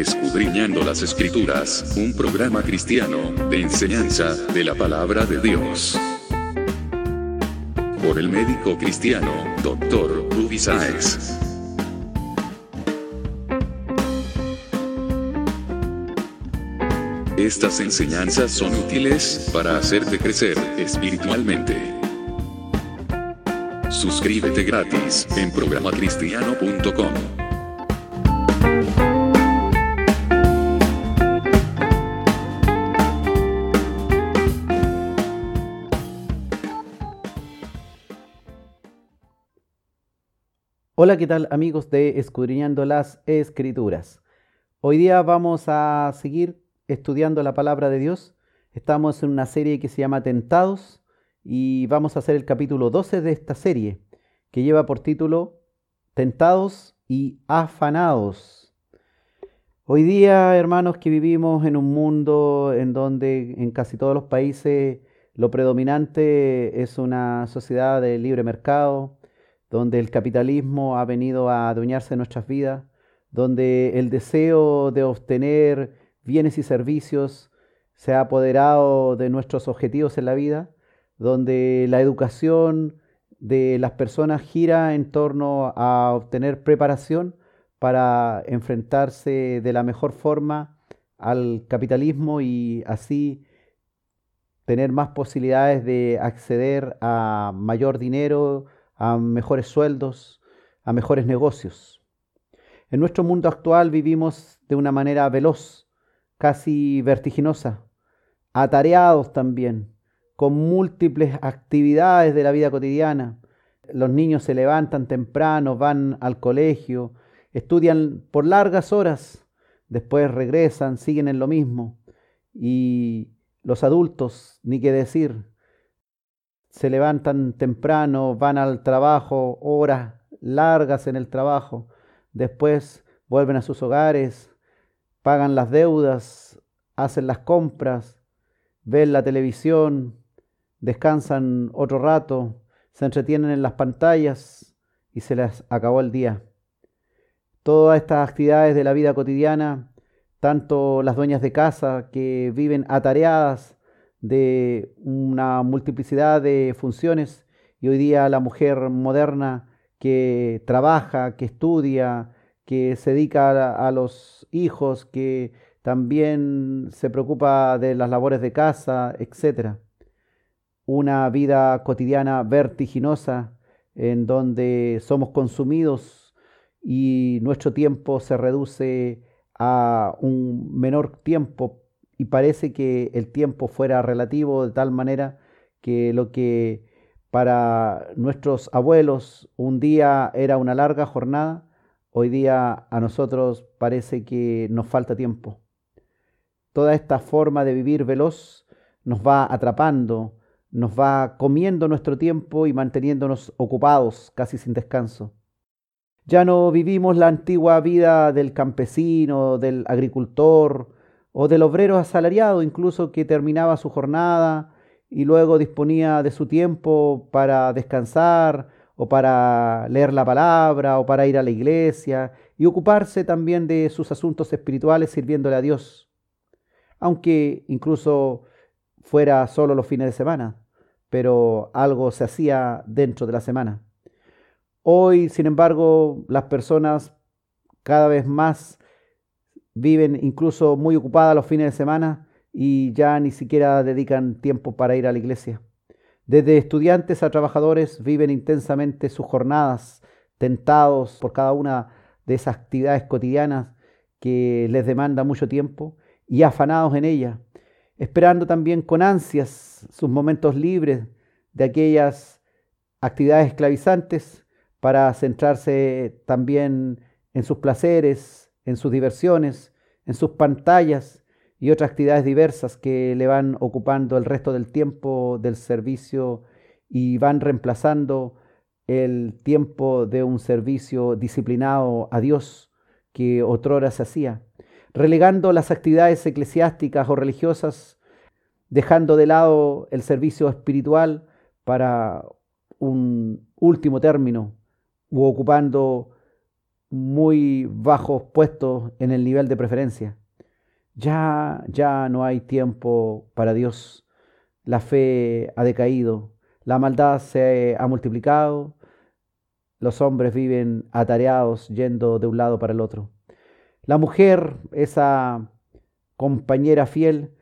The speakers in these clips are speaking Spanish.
Escudriñando las Escrituras, un programa cristiano de enseñanza de la palabra de Dios. Por el médico cristiano, Dr. Ruby Sáez. Estas enseñanzas son útiles para hacerte crecer espiritualmente. Suscríbete gratis en programacristiano.com. Hola, ¿qué tal amigos de Escudriñando las Escrituras? Hoy día vamos a seguir estudiando la palabra de Dios. Estamos en una serie que se llama Tentados y vamos a hacer el capítulo 12 de esta serie, que lleva por título Tentados y afanados. Hoy día, hermanos, que vivimos en un mundo en donde en casi todos los países lo predominante es una sociedad de libre mercado, donde el capitalismo ha venido a adueñarse de nuestras vidas, donde el deseo de obtener bienes y servicios se ha apoderado de nuestros objetivos en la vida, donde la educación de las personas gira en torno a obtener preparación para enfrentarse de la mejor forma al capitalismo y así tener más posibilidades de acceder a mayor dinero, a mejores sueldos, a mejores negocios. En nuestro mundo actual vivimos de una manera veloz, casi vertiginosa, atareados también, con múltiples actividades de la vida cotidiana. Los niños se levantan temprano, van al colegio, estudian por largas horas, después regresan, siguen en lo mismo. Y los adultos, ni qué decir, se levantan temprano, van al trabajo, horas largas en el trabajo, después vuelven a sus hogares, pagan las deudas, hacen las compras, ven la televisión, descansan otro rato, se entretienen en las pantallas y se les acabó el día. Todas estas actividades de la vida cotidiana, tanto las dueñas de casa que viven atareadas de una multiplicidad de funciones. Y hoy día la mujer moderna que trabaja, que estudia, que se dedica a, los hijos, que también se preocupa de las labores de casa, etcétera. Una vida cotidiana vertiginosa en donde somos consumidos y nuestro tiempo se reduce a un menor tiempo y parece que el tiempo fuera relativo de tal manera que lo que para nuestros abuelos un día era una larga jornada, hoy día a nosotros parece que nos falta tiempo. Toda esta forma de vivir veloz nos va atrapando, nos va comiendo nuestro tiempo y manteniéndonos ocupados casi sin descanso. Ya no vivimos la antigua vida del campesino, del agricultor o del obrero asalariado incluso que terminaba su jornada y luego disponía de su tiempo para descansar o para leer la palabra o para ir a la iglesia y ocuparse también de sus asuntos espirituales sirviéndole a Dios, aunque incluso fuera solo los fines de semana pero algo se hacía dentro de la semana. Hoy, sin embargo, las personas cada vez más viven incluso muy ocupadas los fines de semana y ya ni siquiera dedican tiempo para ir a la iglesia. Desde estudiantes a trabajadores viven intensamente sus jornadas, tentados por cada una de esas actividades cotidianas que les demanda mucho tiempo y afanados en ella, esperando también con ansias sus momentos libres de aquellas actividades esclavizantes para centrarse también en sus placeres, en sus diversiones, en sus pantallas y otras actividades diversas que le van ocupando el resto del tiempo del servicio y van reemplazando el tiempo de un servicio disciplinado a Dios que otrora se hacía relegando las actividades eclesiásticas o religiosas, dejando de lado el servicio espiritual para un último término, u ocupando muy bajos puestos en el nivel de preferencia. Ya, ya no hay tiempo para Dios. La fe ha decaído, la maldad se ha multiplicado, los hombres viven atareados yendo de un lado para el otro. La mujer, esa compañera fiel,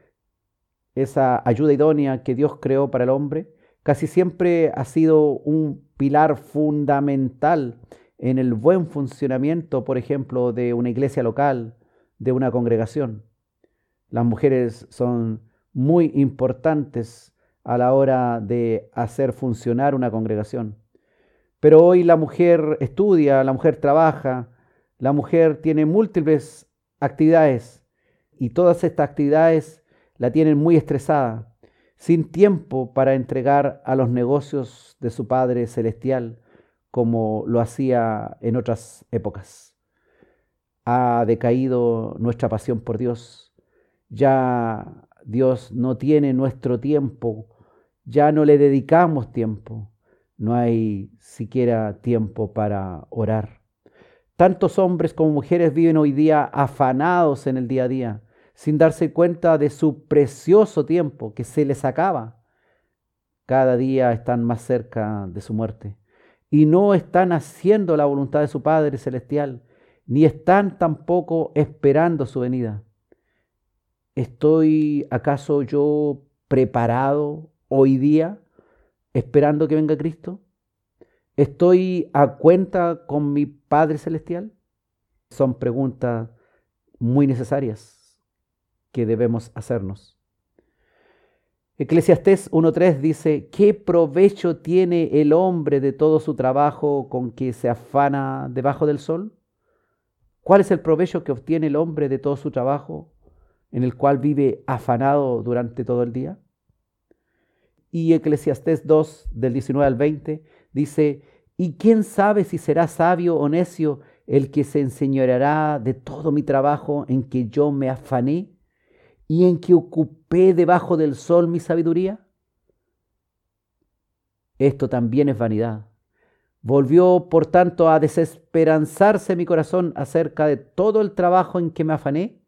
esa ayuda idónea que Dios creó para el hombre, casi siempre ha sido un pilar fundamental en el buen funcionamiento, por ejemplo, de una iglesia local, de una congregación. Las mujeres son muy importantes a la hora de hacer funcionar una congregación. Pero hoy la mujer estudia, la mujer trabaja, la mujer tiene múltiples actividades y todas estas actividades la tienen muy estresada, sin tiempo para entregar a los negocios de su Padre Celestial como lo hacía en otras épocas. Ha decaído nuestra pasión por Dios. Ya Dios no tiene nuestro tiempo, ya no le dedicamos tiempo no hay siquiera tiempo para orar. Tantos hombres como mujeres viven hoy día afanados en el día a día, sin darse cuenta de su precioso tiempo que se les acaba. Cada día están más cerca de su muerte y no están haciendo la voluntad de su Padre Celestial, ni están tampoco esperando su venida. ¿Estoy acaso yo preparado hoy día esperando que venga Cristo? ¿Estoy a cuenta con mi Padre Celestial? Son preguntas muy necesarias que debemos hacernos. Eclesiastés 1.3 dice, ¿qué provecho tiene el hombre de todo su trabajo con que se afana debajo del sol? ¿Cuál es el provecho que obtiene el hombre de todo su trabajo en el cual vive afanado durante todo el día? y Eclesiastés 2 del 19 al 20 dice, ¿y quién sabe si será sabio o necio el que se enseñoreará de todo mi trabajo en que yo me afané y en que ocupé debajo del sol mi sabiduría? Esto también es vanidad. Volvió, por tanto, a desesperanzarse mi corazón acerca de todo el trabajo en que me afané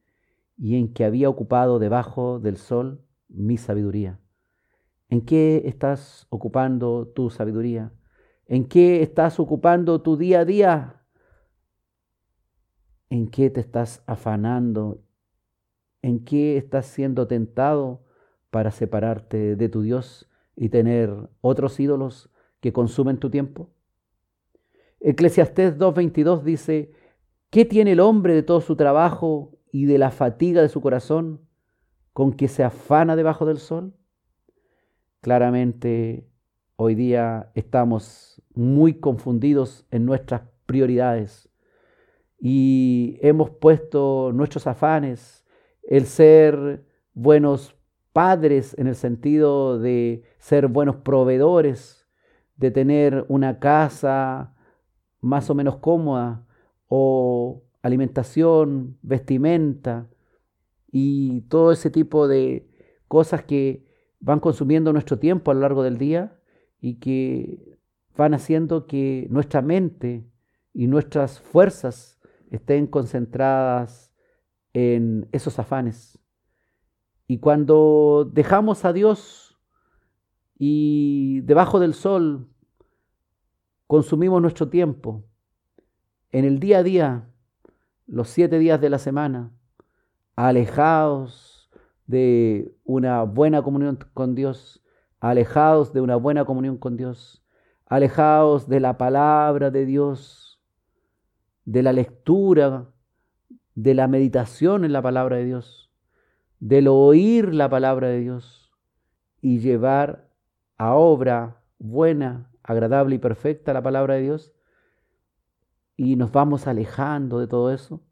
y en que había ocupado debajo del sol mi sabiduría. ¿En qué estás ocupando tu sabiduría? ¿En qué estás ocupando tu día a día? ¿En qué te estás afanando? ¿En qué estás siendo tentado para separarte de tu Dios y tener otros ídolos que consumen tu tiempo? Eclesiastés 2.22 dice, ¿qué tiene el hombre de todo su trabajo y de la fatiga de su corazón con que se afana debajo del sol? Claramente hoy día estamos muy confundidos en nuestras prioridades y hemos puesto nuestros afanes, el ser buenos padres en el sentido de ser buenos proveedores, de tener una casa más o menos cómoda o alimentación, vestimenta y todo ese tipo de cosas que van consumiendo nuestro tiempo a lo largo del día y que van haciendo que nuestra mente y nuestras fuerzas estén concentradas en esos afanes. Y cuando dejamos a Dios y debajo del sol consumimos nuestro tiempo, en el día a día, los siete días de la semana, alejados de una buena comunión con Dios, alejados de una buena comunión con Dios, alejados de la palabra de Dios, de la lectura, de la meditación en la palabra de Dios, del oír la palabra de Dios y llevar a obra buena, agradable y perfecta la palabra de Dios, y nos vamos alejando de todo eso,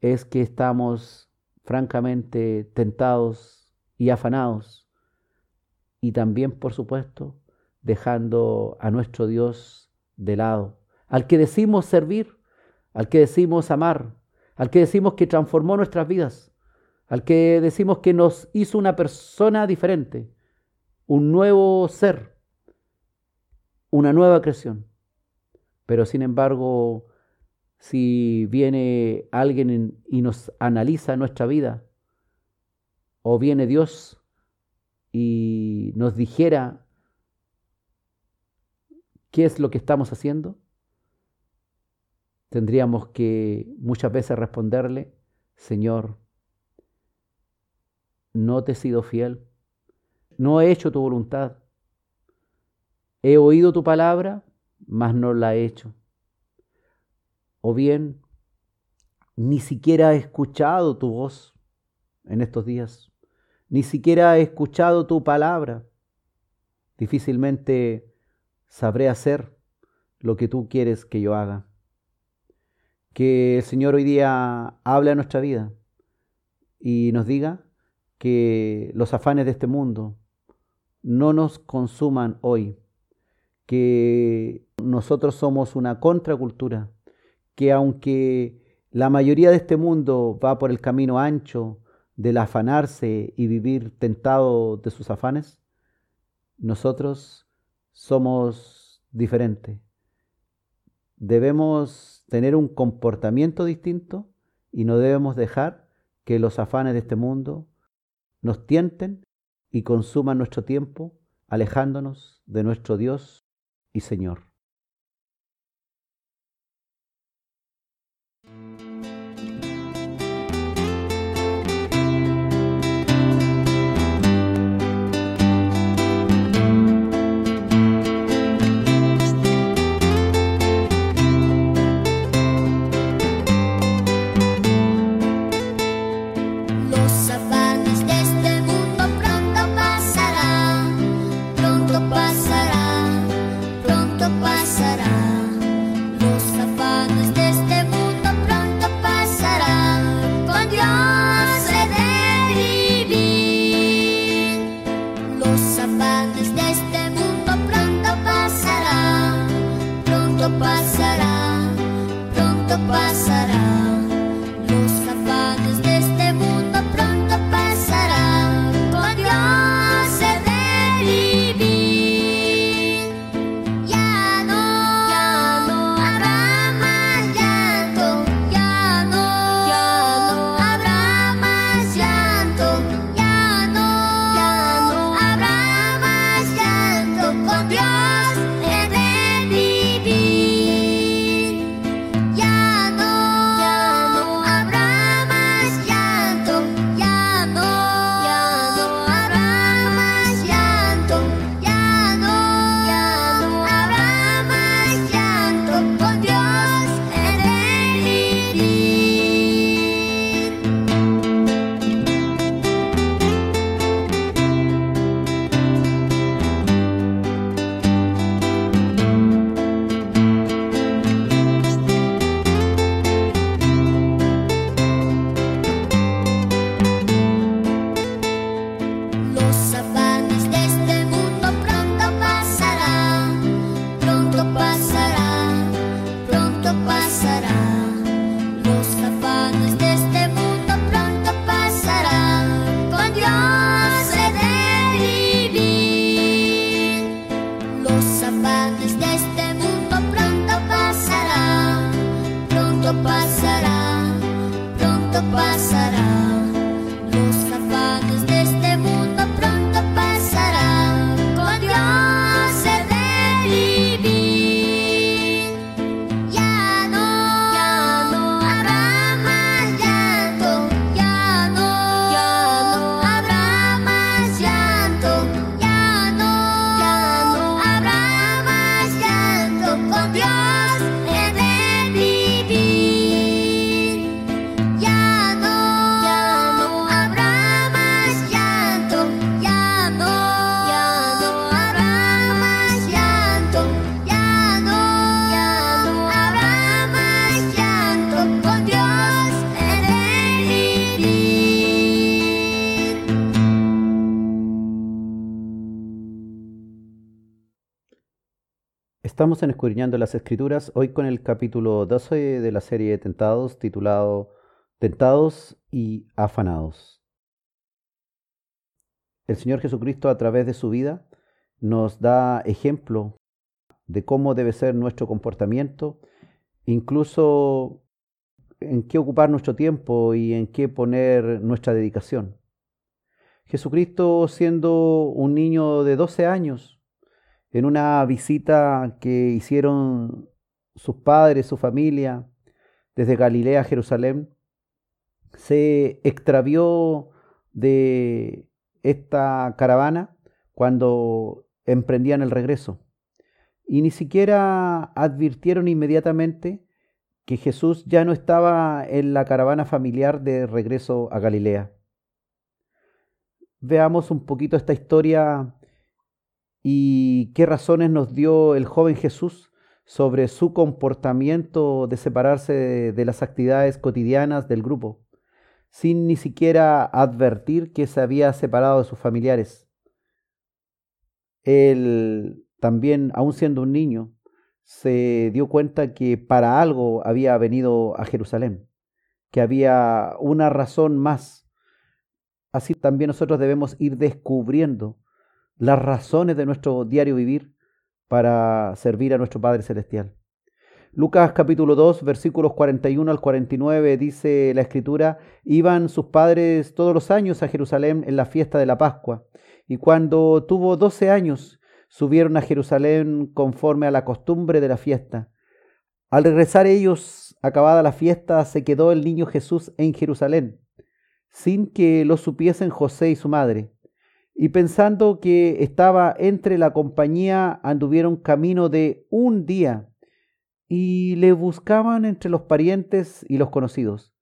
es que estamos francamente tentados y afanados, y también, por supuesto, dejando a nuestro Dios de lado, al que decimos servir, al que decimos amar, al que decimos que transformó nuestras vidas, al que decimos que nos hizo una persona diferente, un nuevo ser, una nueva creación. Pero sin embargo, si viene alguien y nos analiza nuestra vida, o viene Dios y nos dijera qué es lo que estamos haciendo, tendríamos que muchas veces responderle, Señor, no te he sido fiel, no he hecho tu voluntad, he oído tu palabra, mas no la he hecho. O bien, ni siquiera he escuchado tu voz en estos días, ni siquiera he escuchado tu palabra. Difícilmente sabré hacer lo que tú quieres que yo haga. Que el Señor hoy día hable a nuestra vida y nos diga que los afanes de este mundo no nos consuman hoy, que nosotros somos una contracultura, que aunque la mayoría de este mundo va por el camino ancho del afanarse y vivir tentado de sus afanes, nosotros somos diferentes. Debemos tener un comportamiento distinto y no debemos dejar que los afanes de este mundo nos tienten y consuman nuestro tiempo alejándonos de nuestro Dios y Señor. Estamos en Escudriñando las Escrituras, hoy con el capítulo 12 de la serie de Tentados, titulado Tentados y Afanados. El Señor Jesucristo a través de su vida nos da ejemplo de cómo debe ser nuestro comportamiento incluso en qué ocupar nuestro tiempo y en qué poner nuestra dedicación. Jesucristo siendo un niño de 12 años, en una visita que hicieron sus padres, su familia, desde Galilea a Jerusalén, se extravió de esta caravana cuando emprendían el regreso. Y ni siquiera advirtieron inmediatamente que Jesús ya no estaba en la caravana familiar de regreso a Galilea. Veamos un poquito esta historia y qué razones nos dio el joven Jesús sobre su comportamiento de separarse de, las actividades cotidianas del grupo, sin ni siquiera advertir que se había separado de sus familiares. Él también, aun siendo un niño, se dio cuenta que para algo había venido a Jerusalén, que había una razón más. Así también nosotros debemos ir descubriendo las razones de nuestro diario vivir para servir a nuestro Padre Celestial. Lucas capítulo 2, versículos 41 al 49 dice la escritura, iban sus padres todos los años a Jerusalén en la fiesta de la Pascua, y cuando tuvo doce años, subieron a Jerusalén conforme a la costumbre de la fiesta. Al regresar ellos, acabada la fiesta, se quedó el niño Jesús en Jerusalén, sin que lo supiesen José y su madre. Y pensando que estaba entre la compañía, anduvieron camino de un día y le buscaban entre los parientes y los conocidos.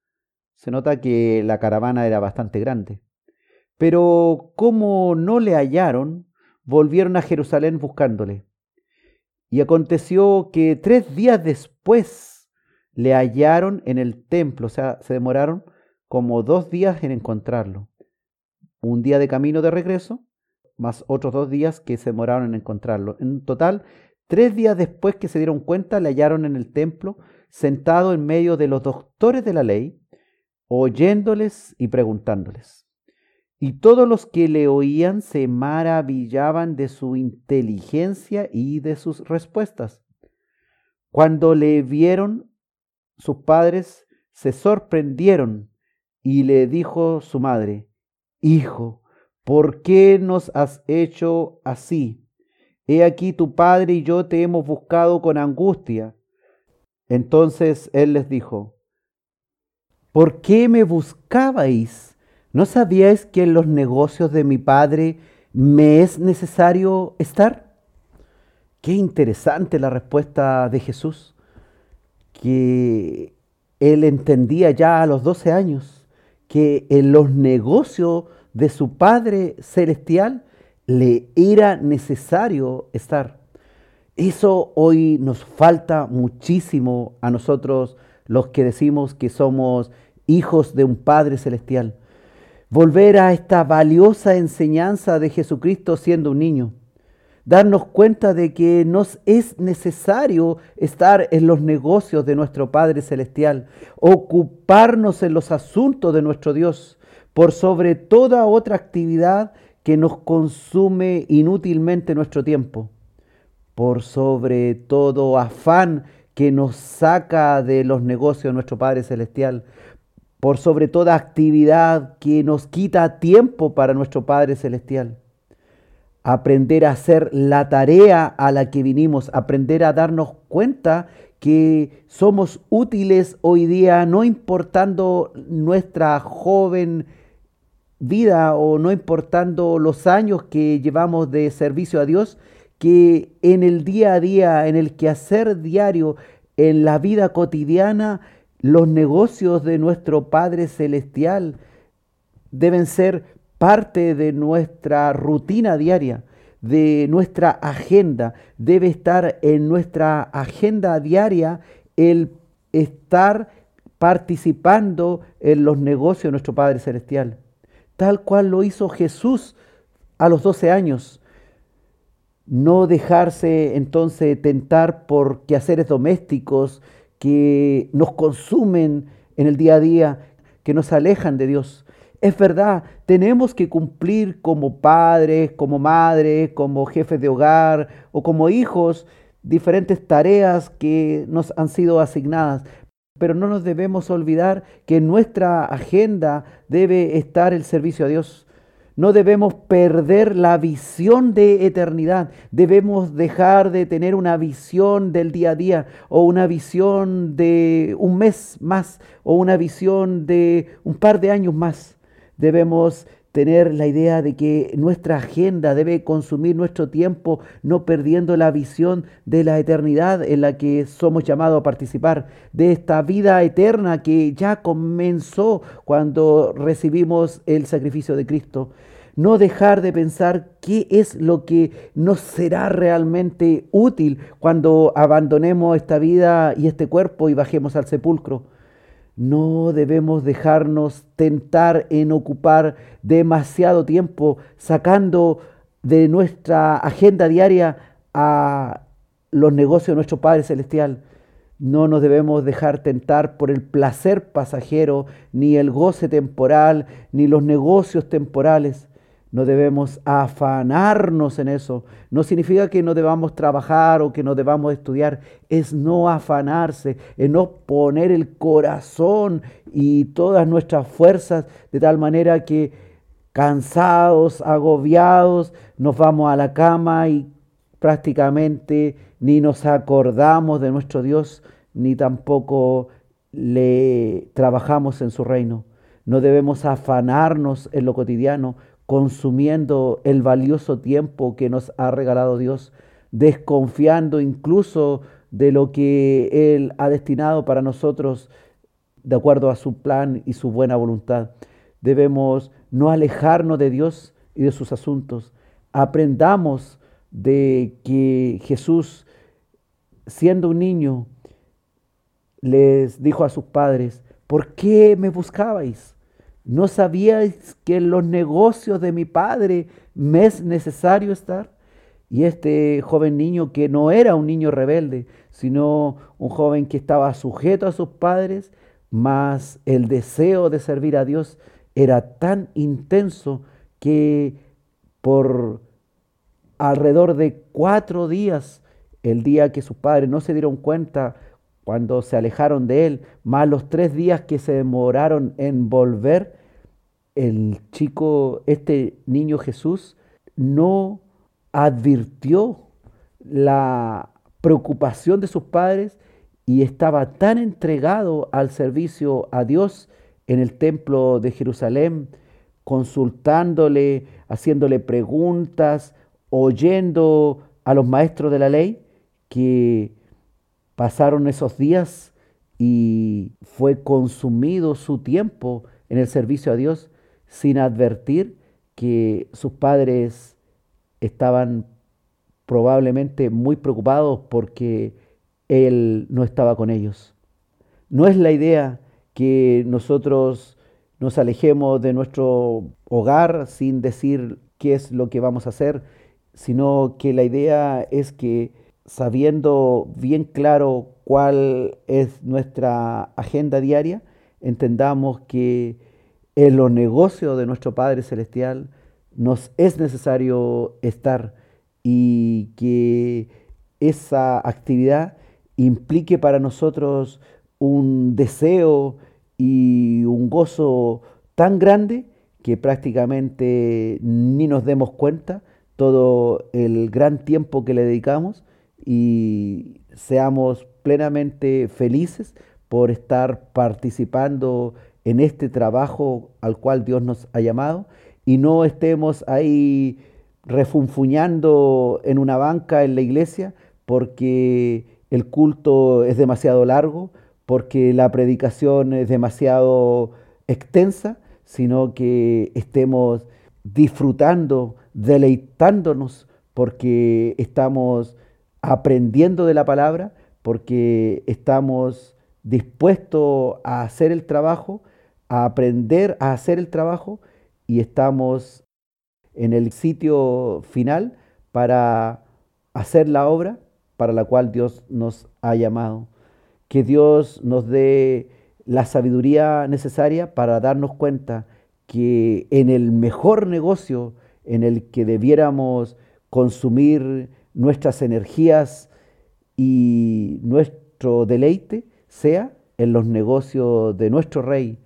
Se nota que la caravana era bastante grande. Pero como no le hallaron, volvieron a Jerusalén buscándole. Y aconteció que tres días después le hallaron en el templo, o sea, se demoraron como dos días en encontrarlo. Un día de camino de regreso, más otros dos días que se demoraron en encontrarlo. En total, tres días después que se dieron cuenta, le hallaron en el templo, sentado en medio de los doctores de la ley, oyéndoles y preguntándoles. Y todos los que le oían se maravillaban de su inteligencia y de sus respuestas. Cuando le vieron, sus padres se sorprendieron y le dijo su madre, Hijo, ¿por qué nos has hecho así? He aquí tu padre y yo te hemos buscado con angustia. Entonces él les dijo, ¿por qué me buscabais? ¿No sabíais que en los negocios de mi Padre me es necesario estar? Qué interesante la respuesta de Jesús, que él entendía ya a los 12 años que en los negocios de su Padre Celestial le era necesario estar. Eso hoy nos falta muchísimo a nosotros los que decimos que somos hijos de un Padre Celestial. Volver a esta valiosa enseñanza de Jesucristo siendo un niño, darnos cuenta de que nos es necesario estar en los negocios de nuestro Padre Celestial, ocuparnos en los asuntos de nuestro Dios, por sobre toda otra actividad que nos consume inútilmente nuestro tiempo, por sobre todo afán que nos saca de los negocios de nuestro Padre Celestial, por sobre toda actividad que nos quita tiempo para nuestro Padre Celestial. Aprender a hacer la tarea a la que vinimos, aprender a darnos cuenta que somos útiles hoy día, no importando nuestra joven vida o no importando los años que llevamos de servicio a Dios, que en el día a día, en el quehacer diario, en la vida cotidiana, los negocios de nuestro Padre Celestial deben ser parte de nuestra rutina diaria, de nuestra agenda. Debe estar en nuestra agenda diaria el estar participando en los negocios de nuestro Padre Celestial, tal cual lo hizo Jesús a los 12 años. No dejarse entonces tentar por quehaceres domésticos, que nos consumen en el día a día, que nos alejan de Dios. Es verdad, tenemos que cumplir como padres, como madres, como jefes de hogar o como hijos, diferentes tareas que nos han sido asignadas, pero no nos debemos olvidar que en nuestra agenda debe estar el servicio a Dios. No debemos perder la visión de eternidad. Debemos dejar de tener una visión del día a día o una visión de un mes más o una visión de un par de años más. Debemos tener la idea de que nuestra agenda debe consumir nuestro tiempo, no perdiendo la visión de la eternidad en la que somos llamados a participar, de esta vida eterna que ya comenzó cuando recibimos el sacrificio de Cristo. No dejar de pensar qué es lo que nos será realmente útil cuando abandonemos esta vida y este cuerpo y bajemos al sepulcro. No debemos dejarnos tentar en ocupar demasiado tiempo sacando de nuestra agenda diaria a los negocios de nuestro Padre Celestial. No nos debemos dejar tentar por el placer pasajero, ni el goce temporal, ni los negocios temporales. No debemos afanarnos en eso. No significa que no debamos trabajar o que no debamos estudiar. Es no afanarse, es no poner el corazón y todas nuestras fuerzas de tal manera que cansados, agobiados, nos vamos a la cama y prácticamente ni nos acordamos de nuestro Dios, ni tampoco le trabajamos en su reino. No debemos afanarnos en lo cotidiano consumiendo el valioso tiempo que nos ha regalado Dios, desconfiando incluso de lo que Él ha destinado para nosotros de acuerdo a su plan y su buena voluntad. Debemos no alejarnos de Dios y de sus asuntos. Aprendamos de que Jesús, siendo un niño, les dijo a sus padres, ¿por qué me buscabais? ¿No sabíais que en los negocios de mi padre me es necesario estar? Y este joven niño que no era un niño rebelde, sino un joven que estaba sujeto a sus padres, mas el deseo de servir a Dios era tan intenso que por alrededor de cuatro días, el día que sus padres no se dieron cuenta cuando se alejaron de él, más los tres días que se demoraron en volver, el chico, este niño Jesús, no advirtió la preocupación de sus padres y estaba tan entregado al servicio a Dios en el templo de Jerusalén, consultándole, haciéndole preguntas, oyendo a los maestros de la ley, que Pasaron esos días y fue consumido su tiempo en el servicio a Dios sin advertir que sus padres estaban probablemente muy preocupados porque él no estaba con ellos. No es la idea que nosotros nos alejemos de nuestro hogar sin decir qué es lo que vamos a hacer, sino que la idea es que sabiendo bien claro cuál es nuestra agenda diaria, entendamos que en los negocios de nuestro Padre Celestial nos es necesario estar y que esa actividad implique para nosotros un deseo y un gozo tan grande que prácticamente ni nos demos cuenta todo el gran tiempo que le dedicamos y seamos plenamente felices por estar participando en este trabajo al cual Dios nos ha llamado. Y no estemos ahí refunfuñando en una banca en la iglesia porque el culto es demasiado largo, porque la predicación es demasiado extensa, sino que estemos disfrutando, deleitándonos, porque estamos aprendiendo de la palabra, porque estamos dispuestos a hacer el trabajo, a aprender a hacer el trabajo y estamos en el sitio final para hacer la obra para la cual Dios nos ha llamado. Que Dios nos dé la sabiduría necesaria para darnos cuenta que en el mejor negocio en el que debiéramos consumir nuestras energías y nuestro deleite sea en los negocios de nuestro rey,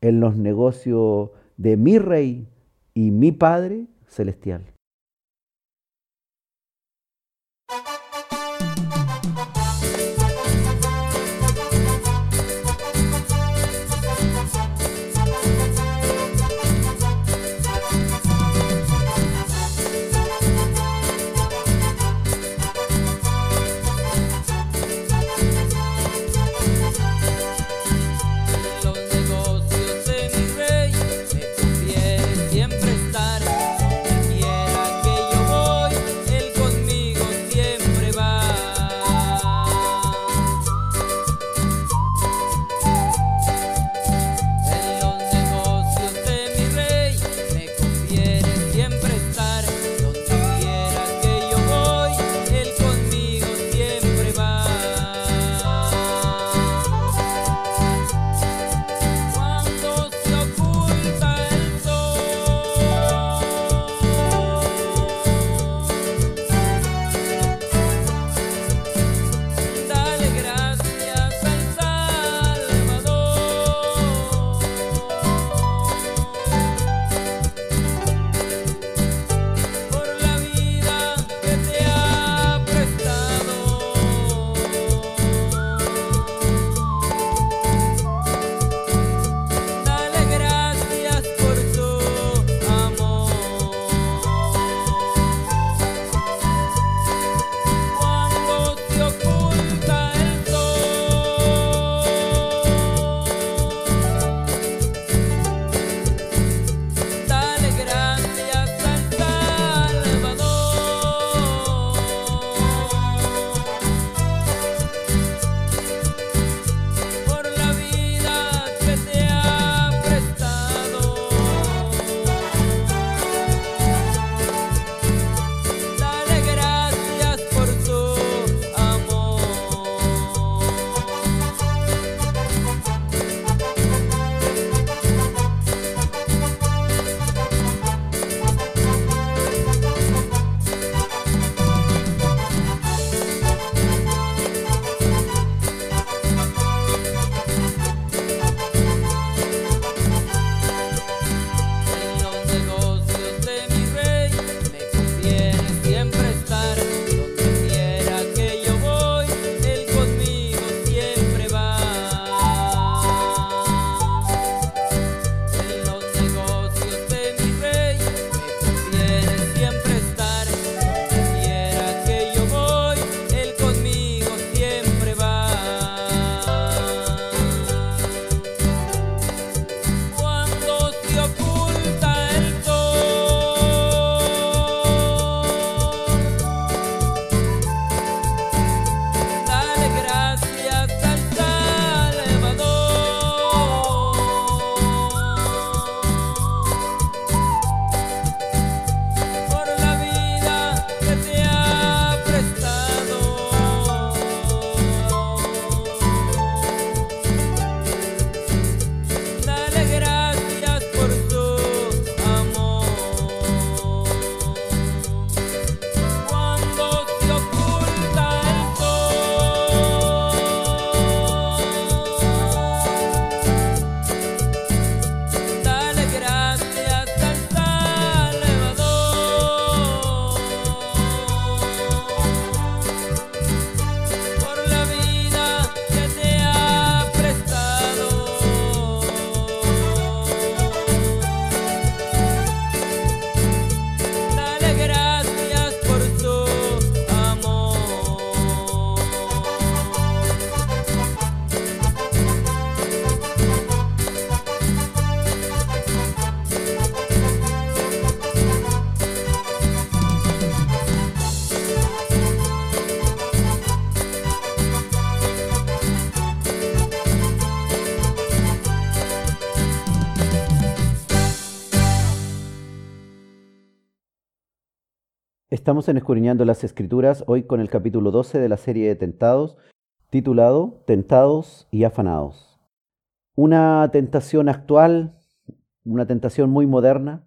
en los negocios de mi rey y mi Padre celestial. Estamos en las Escrituras, hoy con el capítulo 12 de la serie de Tentados, titulado Tentados y Afanados. Una tentación actual, una tentación muy moderna,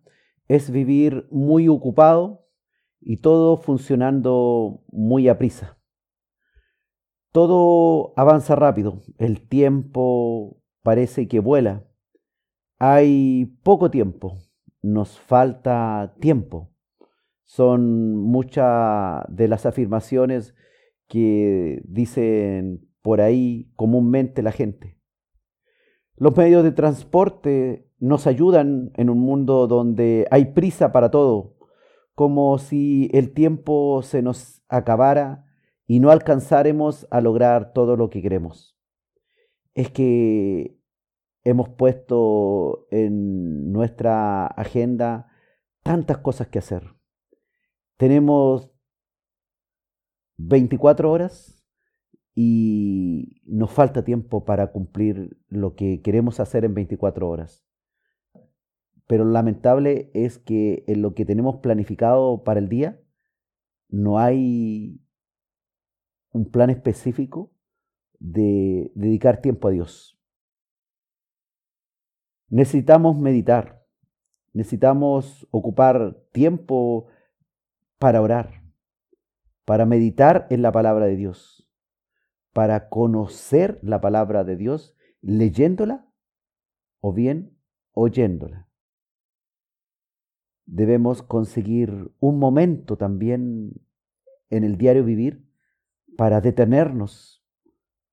es vivir muy ocupado y todo funcionando muy a prisa. Todo avanza rápido, el tiempo parece que vuela. Hay poco tiempo, nos falta tiempo. Son muchas de las afirmaciones que dicen por ahí comúnmente la gente. Los medios de transporte nos ayudan en un mundo donde hay prisa para todo, como si el tiempo se nos acabara y no alcanzáremos a lograr todo lo que queremos. Es que hemos puesto en nuestra agenda tantas cosas que hacer. Tenemos 24 horas y nos falta tiempo para cumplir lo que queremos hacer en 24 horas. Pero lamentable es que en lo que tenemos planificado para el día no hay un plan específico de dedicar tiempo a Dios. Necesitamos meditar, necesitamos ocupar tiempo para orar, para meditar en la palabra de Dios, para conocer la palabra de Dios leyéndola o bien oyéndola. Debemos conseguir un momento también en el diario vivir para detenernos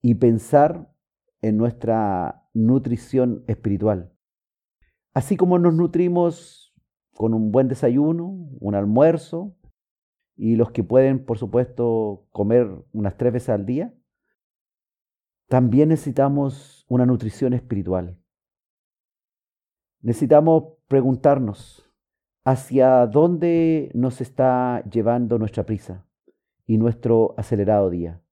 y pensar en nuestra nutrición espiritual. Así como nos nutrimos con un buen desayuno, un almuerzo, y los que pueden, por supuesto, comer unas tres veces al día, también necesitamos una nutrición espiritual. Necesitamos preguntarnos hacia dónde nos está llevando nuestra prisa y nuestro acelerado día.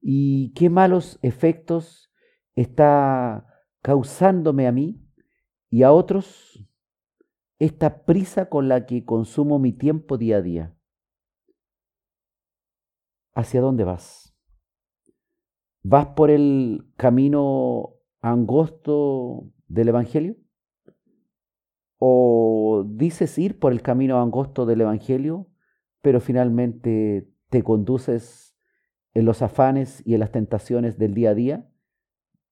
¿Y qué malos efectos está causándome a mí y a otros esta prisa con la que consumo mi tiempo día a día. ¿Hacia dónde vas? ¿Vas por el camino angosto del Evangelio? ¿O dices ir por el camino angosto del Evangelio, pero finalmente te conduces en los afanes y en las tentaciones del día a día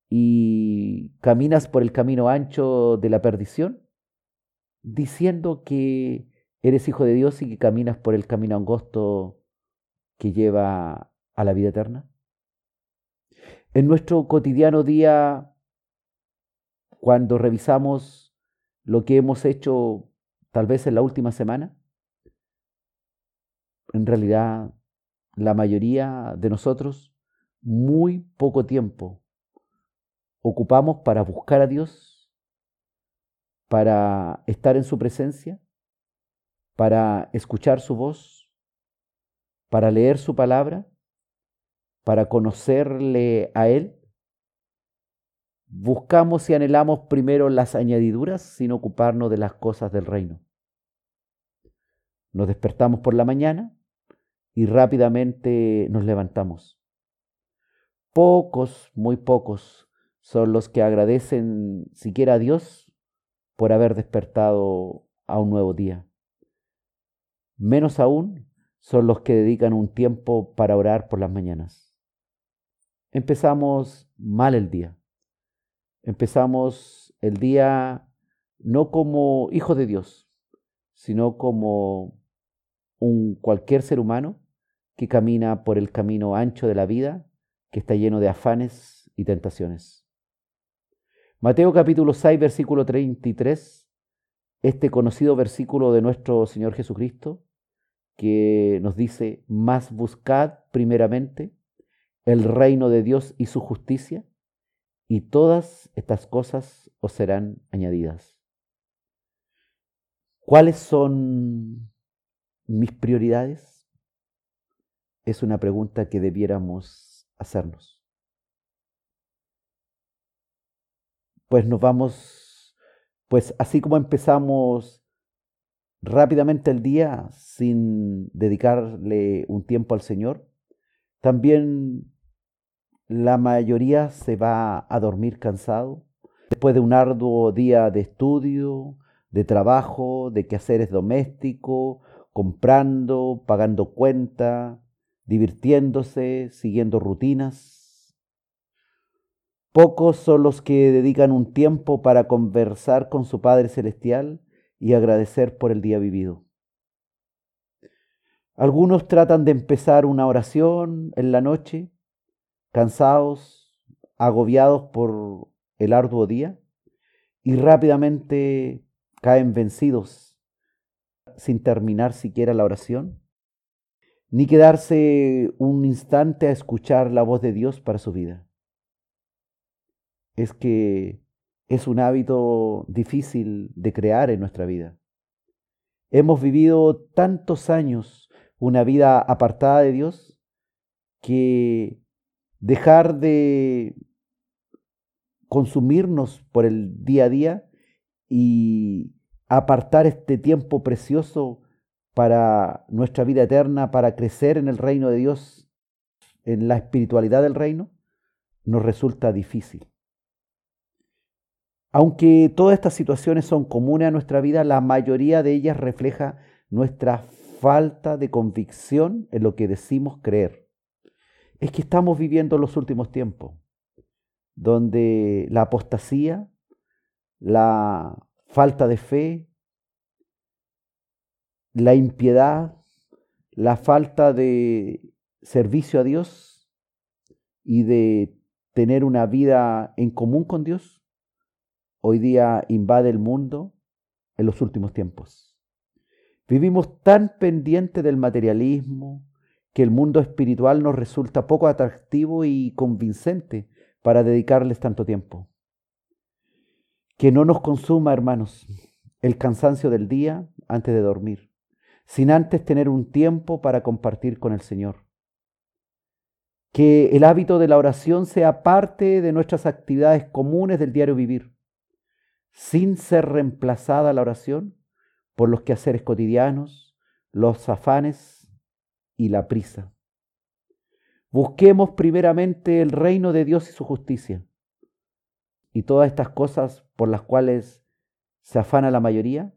y caminas por el camino ancho de la perdición, diciendo que eres hijo de Dios y que caminas por el camino angosto que lleva a la vida eterna? En nuestro cotidiano día, cuando revisamos lo que hemos hecho tal vez en la última semana, en realidad la mayoría de nosotros, muy poco tiempo ocupamos para buscar a Dios, para estar en su presencia, para escuchar su voz, para leer su palabra, para conocerle a Él. Buscamos y anhelamos primero las añadiduras sin ocuparnos de las cosas del reino. Nos despertamos por la mañana y rápidamente nos levantamos. Pocos, muy pocos, son los que agradecen siquiera a Dios por haber despertado a un nuevo día. Menos aún son los que dedican un tiempo para orar por las mañanas. Empezamos mal el día. Empezamos el día no como hijo de Dios, sino como un cualquier ser humano que camina por el camino ancho de la vida, que está lleno de afanes y tentaciones. Mateo capítulo 6, versículo 33, este conocido versículo de nuestro Señor Jesucristo, que nos dice, más buscad primeramente el reino de Dios y su justicia, y todas estas cosas os serán añadidas. ¿Cuáles son mis prioridades? Es una pregunta que debiéramos hacernos. Pues nos vamos, pues así como empezamos rápidamente el día sin dedicarle un tiempo al Señor, también la mayoría se va a dormir cansado después de un arduo día de estudio, de trabajo, de quehaceres domésticos, comprando, pagando cuenta, divirtiéndose, siguiendo rutinas. Pocos son los que dedican un tiempo para conversar con su Padre Celestial y agradecer por el día vivido. Algunos tratan de empezar una oración en la noche, cansados, agobiados por el arduo día, y rápidamente caen vencidos sin terminar siquiera la oración, ni quedarse un instante a escuchar la voz de Dios para su vida. Es que es un hábito difícil de crear en nuestra vida. Hemos vivido tantos años una vida apartada de Dios que dejar de consumirnos por el día a día y apartar este tiempo precioso para nuestra vida eterna, para crecer en el reino de Dios, en la espiritualidad del reino, nos resulta difícil. Aunque todas estas situaciones son comunes a nuestra vida, la mayoría de ellas refleja nuestra falta de convicción en lo que decimos creer. Es que estamos viviendo los últimos tiempos, donde la apostasía, la falta de fe, la impiedad, la falta de servicio a Dios y de tener una vida en común con Dios, hoy día invade el mundo en los últimos tiempos. Vivimos tan pendientes del materialismo que el mundo espiritual nos resulta poco atractivo y convincente para dedicarles tanto tiempo. Que no nos consuma, hermanos, el cansancio del día antes de dormir, sin antes tener un tiempo para compartir con el Señor. Que el hábito de la oración sea parte de nuestras actividades comunes del diario vivir sin ser reemplazada la oración por los quehaceres cotidianos, los afanes y la prisa. Busquemos primeramente el reino de Dios y su justicia. Y todas estas cosas por las cuales se afana la mayoría,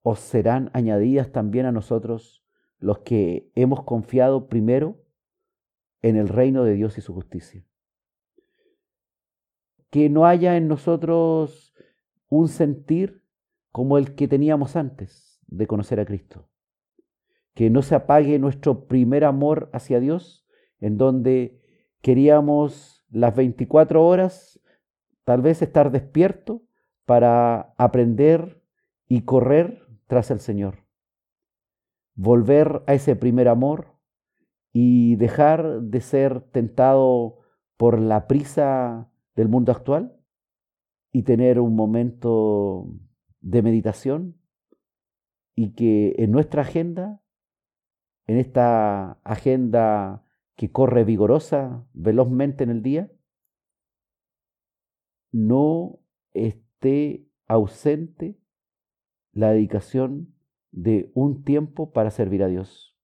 os serán añadidas también a nosotros los que hemos confiado primero en el reino de Dios y su justicia que no haya en nosotros un sentir como el que teníamos antes de conocer a Cristo. Que no se apague nuestro primer amor hacia Dios, en donde queríamos las 24 horas tal vez estar despierto para aprender y correr tras el Señor. Volver a ese primer amor y dejar de ser tentado por la prisa del mundo actual y tener un momento de meditación y que en nuestra agenda, en esta agenda que corre vigorosa, velozmente en el día, no esté ausente la dedicación de un tiempo para servir a Dios.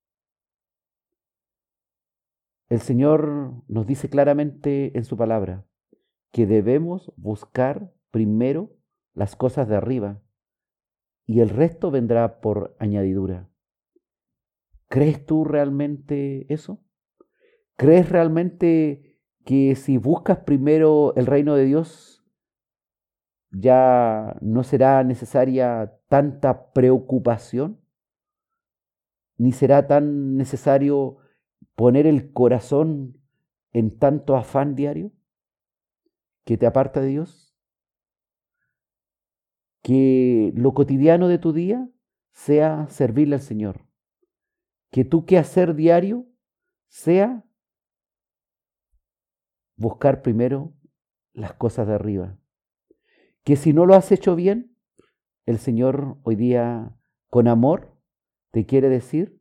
El Señor nos dice claramente en su palabra, que debemos buscar primero las cosas de arriba y el resto vendrá por añadidura. ¿Crees tú realmente eso? ¿Crees realmente que si buscas primero el reino de Dios, ya no será necesaria tanta preocupación? ¿Ni será tan necesario poner el corazón en tanto afán diario? Que te aparta de Dios? Que lo cotidiano de tu día sea servirle al Señor. Que tu quehacer diario sea buscar primero las cosas de arriba. Que si no lo has hecho bien, el Señor hoy día con amor te quiere decir,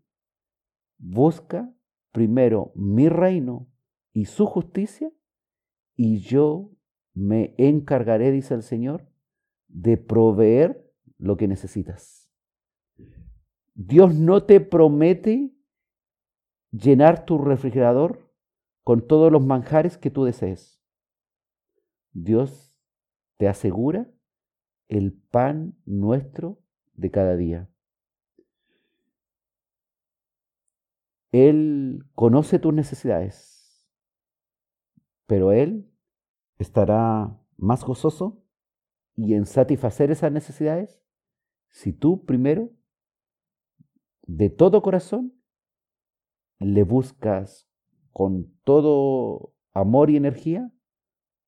busca primero mi reino y su justicia y yo me encargaré, dice el Señor, de proveer lo que necesitas. Dios no te promete llenar tu refrigerador con todos los manjares que tú desees. Dios te asegura el pan nuestro de cada día. Él conoce tus necesidades, pero Él estará más gozoso y en satisfacer esas necesidades si tú primero, de todo corazón, le buscas con todo amor y energía,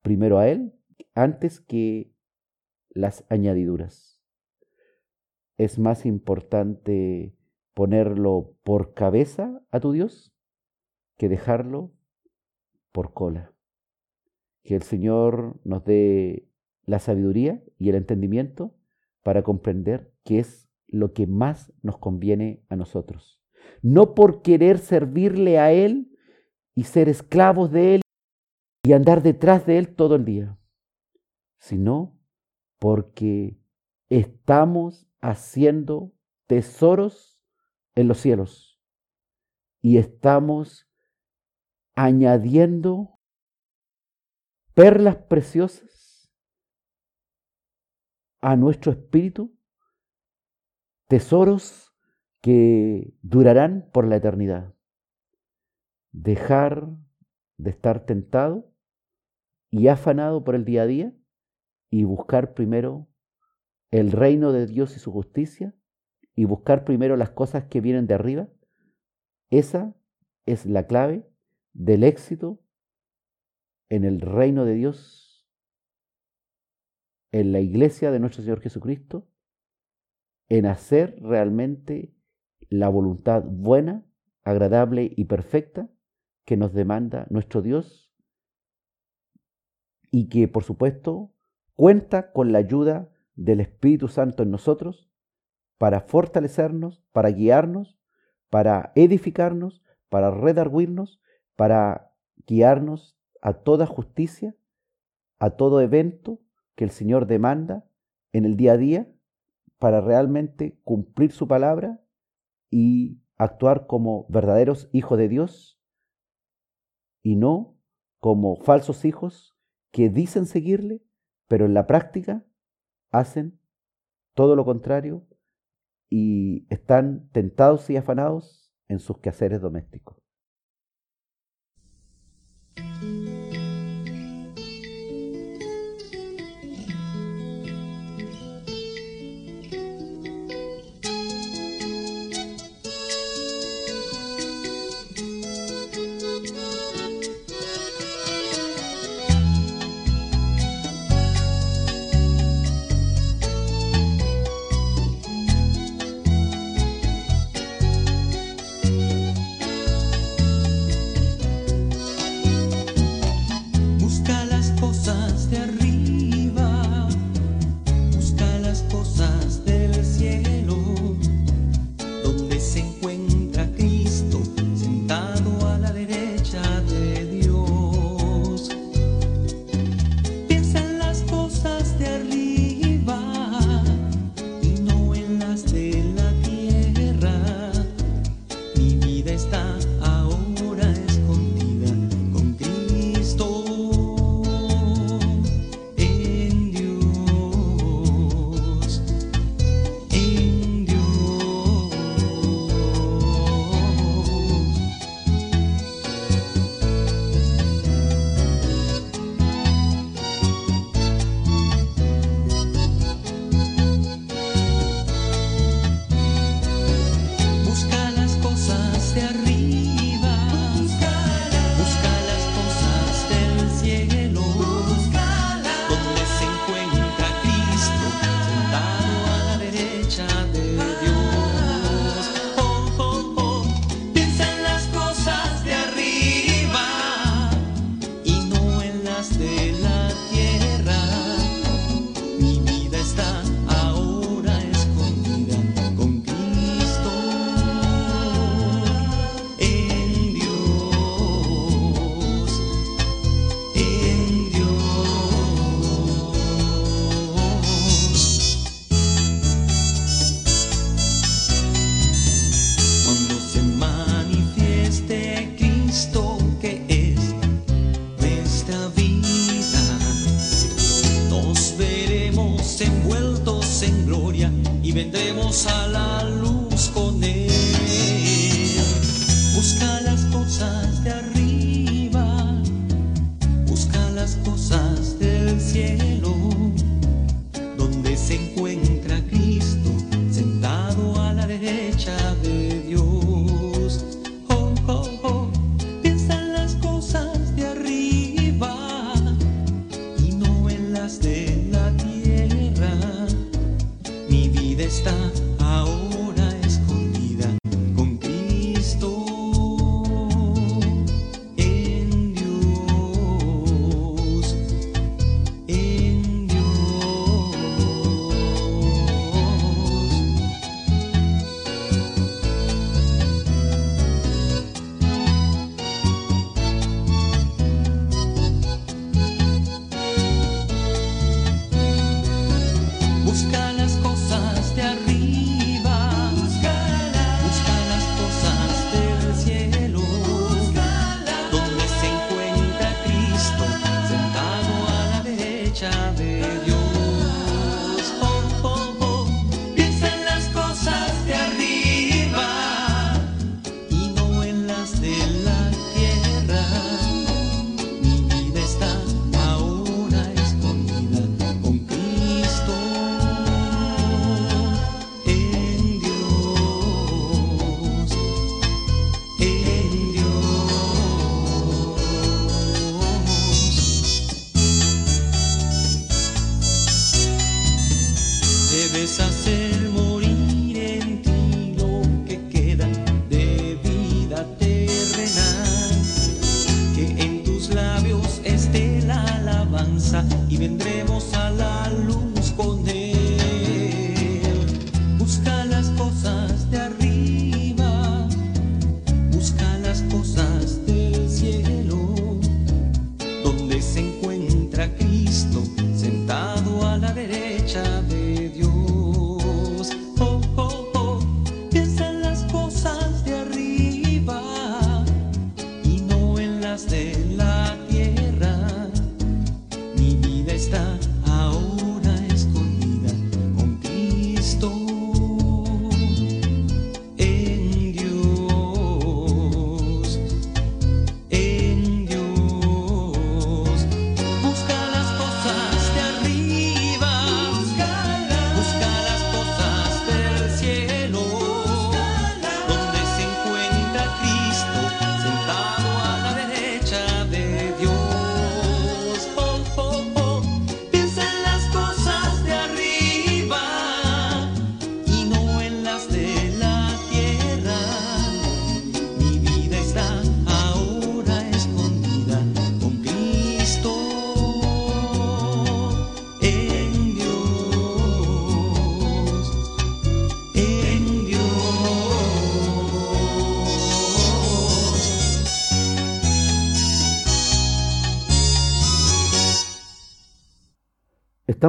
primero a Él, antes que las añadiduras. Es más importante ponerlo por cabeza a tu Dios que dejarlo por cola. Que el Señor nos dé la sabiduría y el entendimiento para comprender qué es lo que más nos conviene a nosotros. No por querer servirle a Él y ser esclavos de Él y andar detrás de Él todo el día, sino porque estamos haciendo tesoros en los cielos y estamos añadiendo perlas preciosas a nuestro espíritu, tesoros que durarán por la eternidad. Dejar de estar tentado y afanado por el día a día y buscar primero el reino de Dios y su justicia y buscar primero las cosas que vienen de arriba, esa es la clave del éxito en el reino de Dios, en la iglesia de nuestro Señor Jesucristo, en hacer realmente la voluntad buena, agradable y perfecta que nos demanda nuestro Dios y que por supuesto cuenta con la ayuda del Espíritu Santo en nosotros para fortalecernos, para guiarnos, para edificarnos, para redarguirnos, para guiarnos a toda justicia, a todo evento que el Señor demanda en el día a día, para realmente cumplir su palabra y actuar como verdaderos hijos de Dios y no como falsos hijos que dicen seguirle, pero en la práctica hacen todo lo contrario y están tentados y afanados en sus quehaceres domésticos.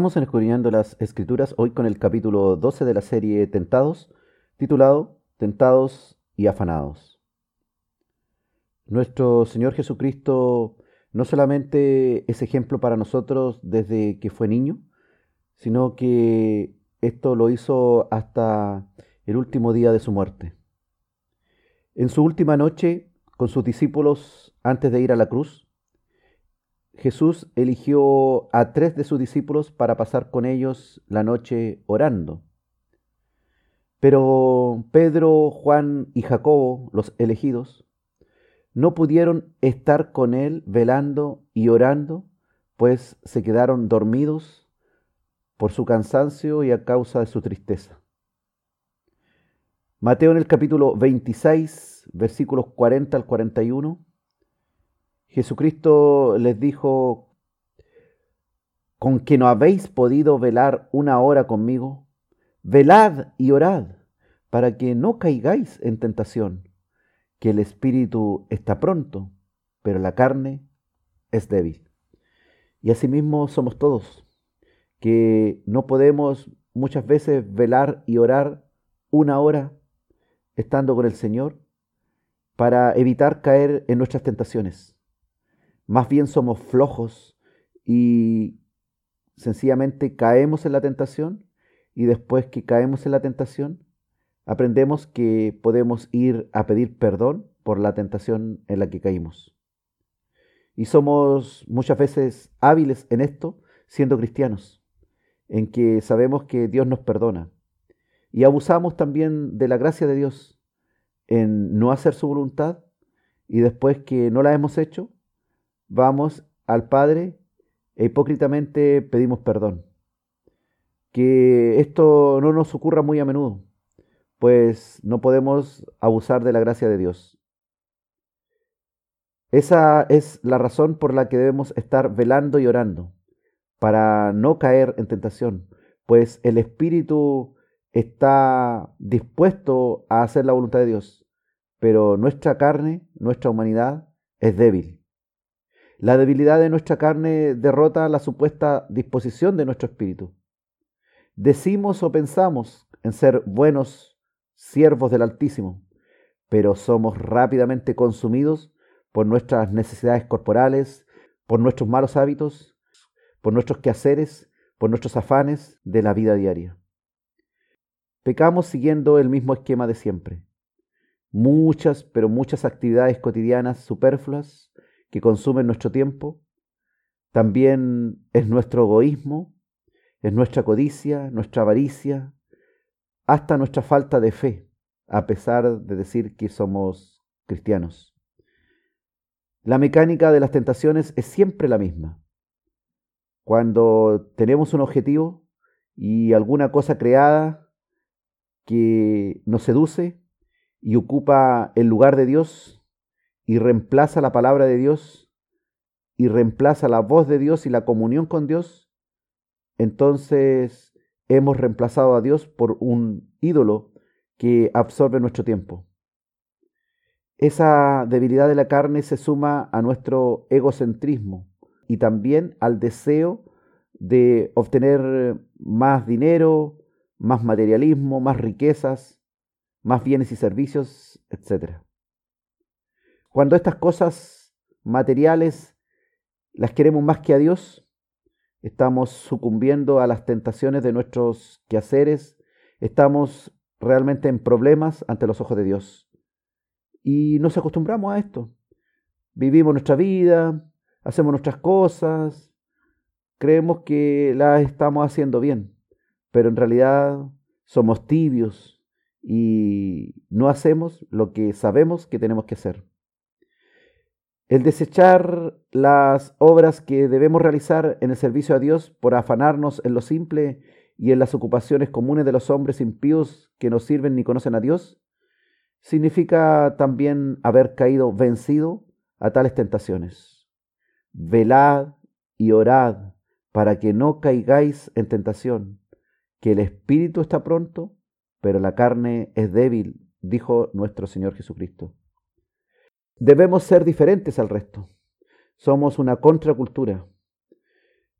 Estamos escudriñando las escrituras hoy con el capítulo 12 de la serie Tentados, titulado Tentados y afanados. Nuestro Señor Jesucristo no solamente es ejemplo para nosotros desde que fue niño, sino que esto lo hizo hasta el último día de su muerte. En su última noche, con sus discípulos, antes de ir a la cruz, Jesús eligió a tres de sus discípulos para pasar con ellos la noche orando. Pero Pedro, Juan y Jacobo, los elegidos, no pudieron estar con él velando y orando, pues se quedaron dormidos por su cansancio y a causa de su tristeza. Mateo en el capítulo 26, versículos 40 al 41, Jesucristo les dijo, con que no habéis podido velar una hora conmigo, velad y orad para que no caigáis en tentación, que el espíritu está pronto, pero la carne es débil. Y asimismo somos todos, que no podemos muchas veces velar y orar una hora estando con el Señor para evitar caer en nuestras tentaciones. Más bien somos flojos y sencillamente caemos en la tentación y después que caemos en la tentación, aprendemos que podemos ir a pedir perdón por la tentación en la que caímos. Y somos muchas veces hábiles en esto siendo cristianos, en que sabemos que Dios nos perdona. Y abusamos también de la gracia de Dios en no hacer su voluntad y después que no la hemos hecho, vamos al Padre e hipócritamente pedimos perdón. Que esto no nos ocurra muy a menudo, pues no podemos abusar de la gracia de Dios. Esa es la razón por la que debemos estar velando y orando, para no caer en tentación, pues el Espíritu está dispuesto a hacer la voluntad de Dios, pero nuestra carne, nuestra humanidad, es débil. La debilidad de nuestra carne derrota la supuesta disposición de nuestro espíritu. Decimos o pensamos en ser buenos siervos del Altísimo, pero somos rápidamente consumidos por nuestras necesidades corporales, por nuestros malos hábitos, por nuestros quehaceres, por nuestros afanes de la vida diaria. Pecamos siguiendo el mismo esquema de siempre. Muchas, pero muchas actividades cotidianas superfluas que consumen nuestro tiempo, también es nuestro egoísmo, es nuestra codicia, nuestra avaricia, hasta nuestra falta de fe, a pesar de decir que somos cristianos. La mecánica de las tentaciones es siempre la misma. Cuando tenemos un objetivo y alguna cosa creada que nos seduce y ocupa el lugar de Dios, y reemplaza la palabra de Dios y reemplaza la voz de Dios y la comunión con Dios, entonces hemos reemplazado a Dios por un ídolo que absorbe nuestro tiempo. Esa debilidad de la carne se suma a nuestro egocentrismo y también al deseo de obtener más dinero, más materialismo, más riquezas, más bienes y servicios, etc. Cuando estas cosas materiales las queremos más que a Dios, estamos sucumbiendo a las tentaciones de nuestros quehaceres, estamos realmente en problemas ante los ojos de Dios. Y nos acostumbramos a esto. Vivimos nuestra vida, hacemos nuestras cosas, creemos que las estamos haciendo bien, pero en realidad somos tibios y no hacemos lo que sabemos que tenemos que hacer. El desechar las obras que debemos realizar en el servicio a Dios por afanarnos en lo simple y en las ocupaciones comunes de los hombres impíos que no sirven ni conocen a Dios, significa también haber caído vencido a tales tentaciones. Velad y orad para que no caigáis en tentación, que el espíritu está pronto, pero la carne es débil, dijo nuestro Señor Jesucristo. Debemos ser diferentes al resto. Somos una contracultura.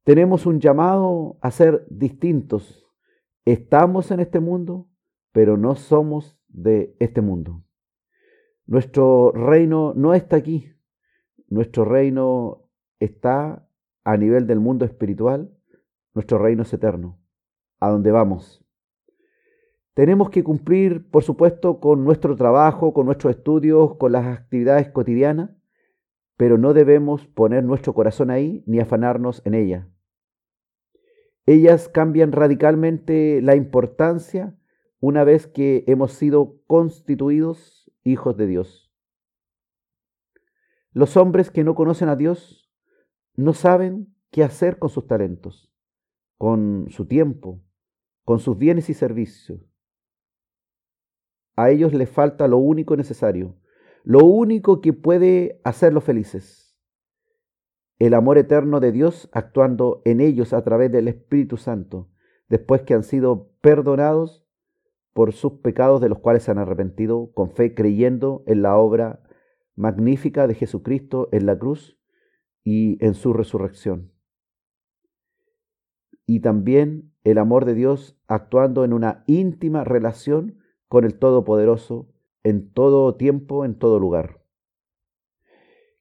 Tenemos un llamado a ser distintos. Estamos en este mundo, pero no somos de este mundo. Nuestro reino no está aquí. Nuestro reino está a nivel del mundo espiritual. Nuestro reino es eterno, a donde vamos. Tenemos que cumplir, por supuesto, con nuestro trabajo, con nuestros estudios, con las actividades cotidianas, pero no debemos poner nuestro corazón ahí ni afanarnos en ella. Ellas cambian radicalmente la importancia una vez que hemos sido constituidos hijos de Dios. Los hombres que no conocen a Dios no saben qué hacer con sus talentos, con su tiempo, con sus bienes y servicios. A ellos les falta lo único necesario, lo único que puede hacerlos felices el amor eterno de Dios actuando en ellos a través del Espíritu Santo, después que han sido perdonados por sus pecados de los cuales se han arrepentido con fe, creyendo en la obra magnífica de Jesucristo en la cruz y en su resurrección. Y también el amor de Dios actuando en una íntima relación con el Todopoderoso en todo tiempo, en todo lugar.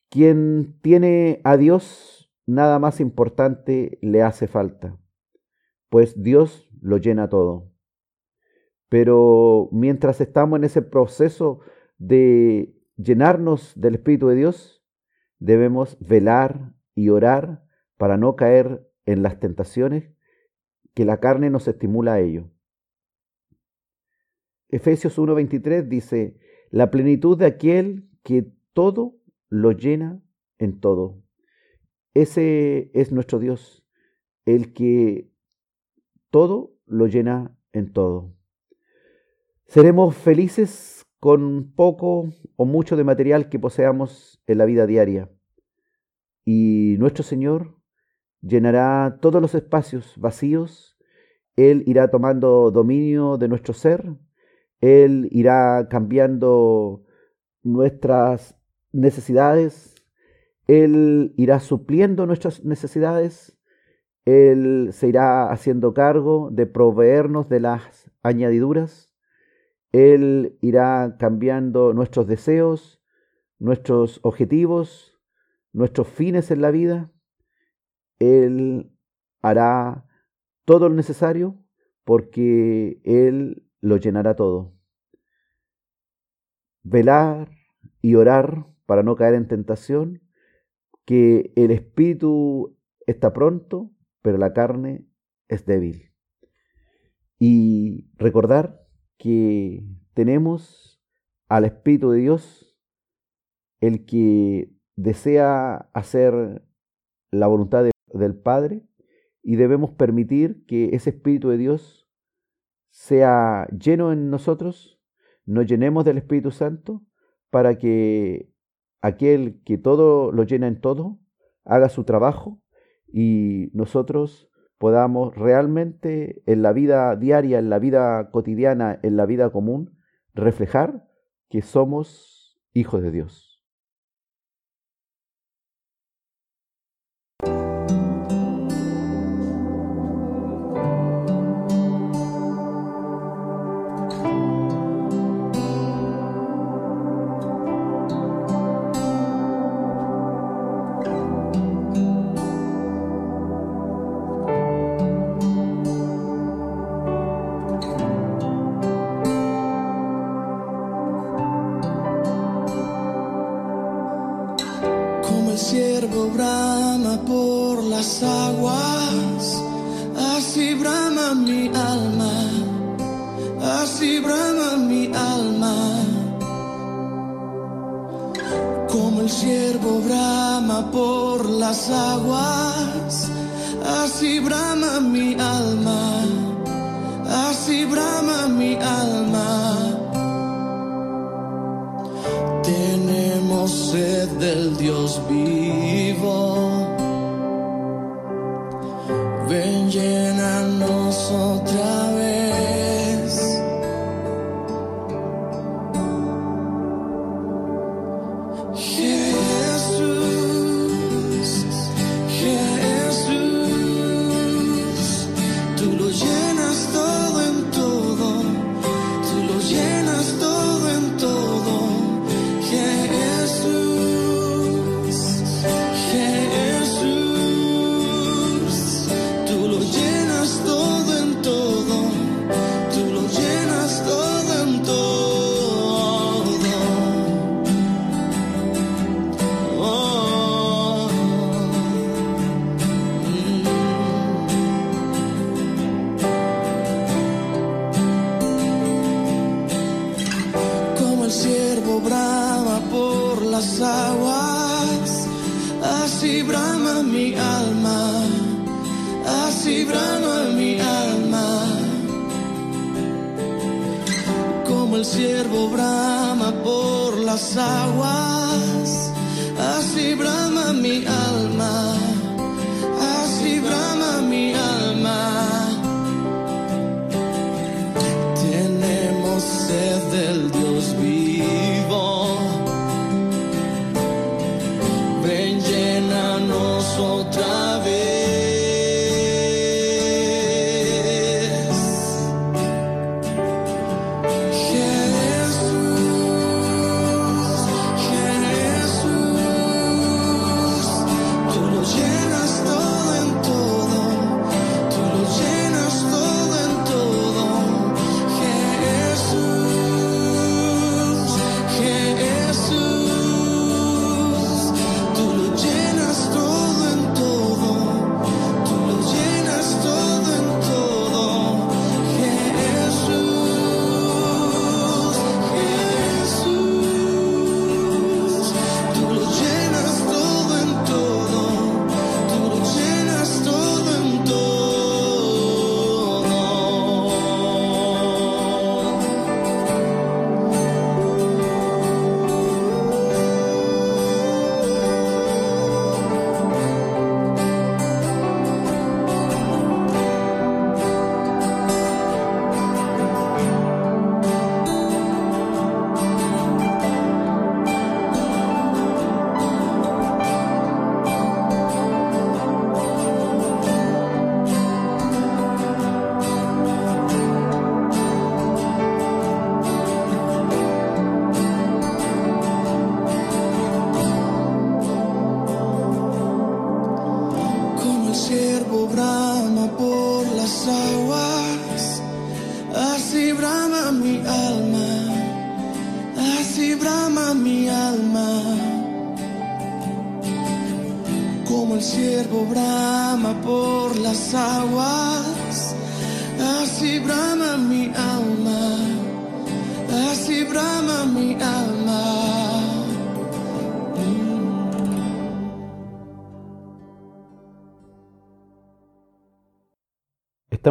Quien tiene a Dios, nada más importante le hace falta, pues Dios lo llena todo. Pero mientras estamos en ese proceso de llenarnos del Espíritu de Dios, debemos velar y orar para no caer en las tentaciones que la carne nos estimula a ello. Efesios 1:23 dice, la plenitud de aquel que todo lo llena en todo. Ese es nuestro Dios, el que todo lo llena en todo. Seremos felices con poco o mucho de material que poseamos en la vida diaria. Y nuestro Señor llenará todos los espacios vacíos. Él irá tomando dominio de nuestro ser. Él irá cambiando nuestras necesidades, Él irá supliendo nuestras necesidades, Él se irá haciendo cargo de proveernos de las añadiduras, Él irá cambiando nuestros deseos, nuestros objetivos, nuestros fines en la vida, Él hará todo lo necesario porque Él lo llenará todo. Velar y orar para no caer en tentación, que el espíritu está pronto, pero la carne es débil. Y recordar que tenemos al Espíritu de Dios, el que desea hacer la voluntad del Padre, y debemos permitir que ese Espíritu de Dios sea lleno en nosotros, nos llenemos del Espíritu Santo, para que aquel que todo lo llena en todo, haga su trabajo y nosotros podamos realmente en la vida diaria, en la vida cotidiana, en la vida común, reflejar que somos hijos de Dios.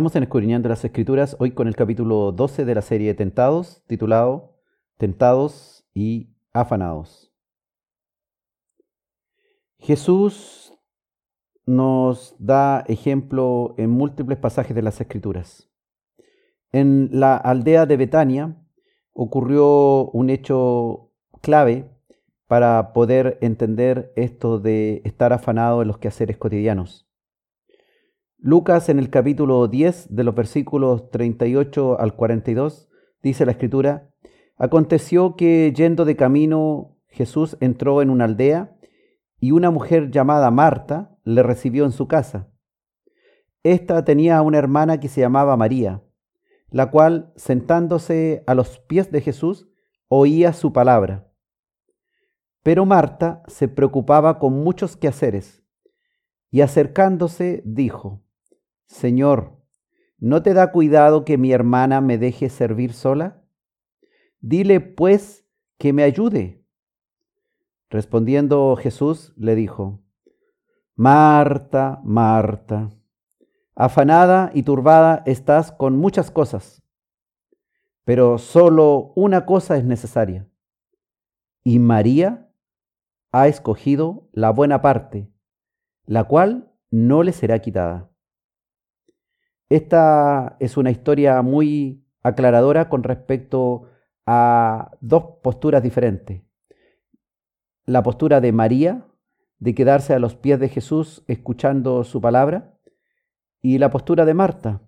Estamos en Escudriñando las Escrituras, hoy con el capítulo 12 de la serie Tentados, titulado Tentados y Afanados. Jesús nos da ejemplo en múltiples pasajes de las Escrituras. En la aldea de Betania ocurrió un hecho clave para poder entender esto de estar afanado en los quehaceres cotidianos. Lucas en el capítulo 10 de los versículos 38 al 42 dice la escritura, aconteció que yendo de camino Jesús entró en una aldea y una mujer llamada Marta le recibió en su casa. Esta tenía una hermana que se llamaba María, la cual sentándose a los pies de Jesús oía su palabra. Pero Marta se preocupaba con muchos quehaceres y acercándose dijo, Señor, ¿no te da cuidado que mi hermana me deje servir sola? Dile, pues, que me ayude. Respondiendo Jesús le dijo, Marta, Marta, afanada y turbada estás con muchas cosas, pero solo una cosa es necesaria. Y María ha escogido la buena parte, la cual no le será quitada. Esta es una historia muy aclaradora con respecto a dos posturas diferentes. La postura de María, de quedarse a los pies de Jesús escuchando su palabra, y la postura de Marta,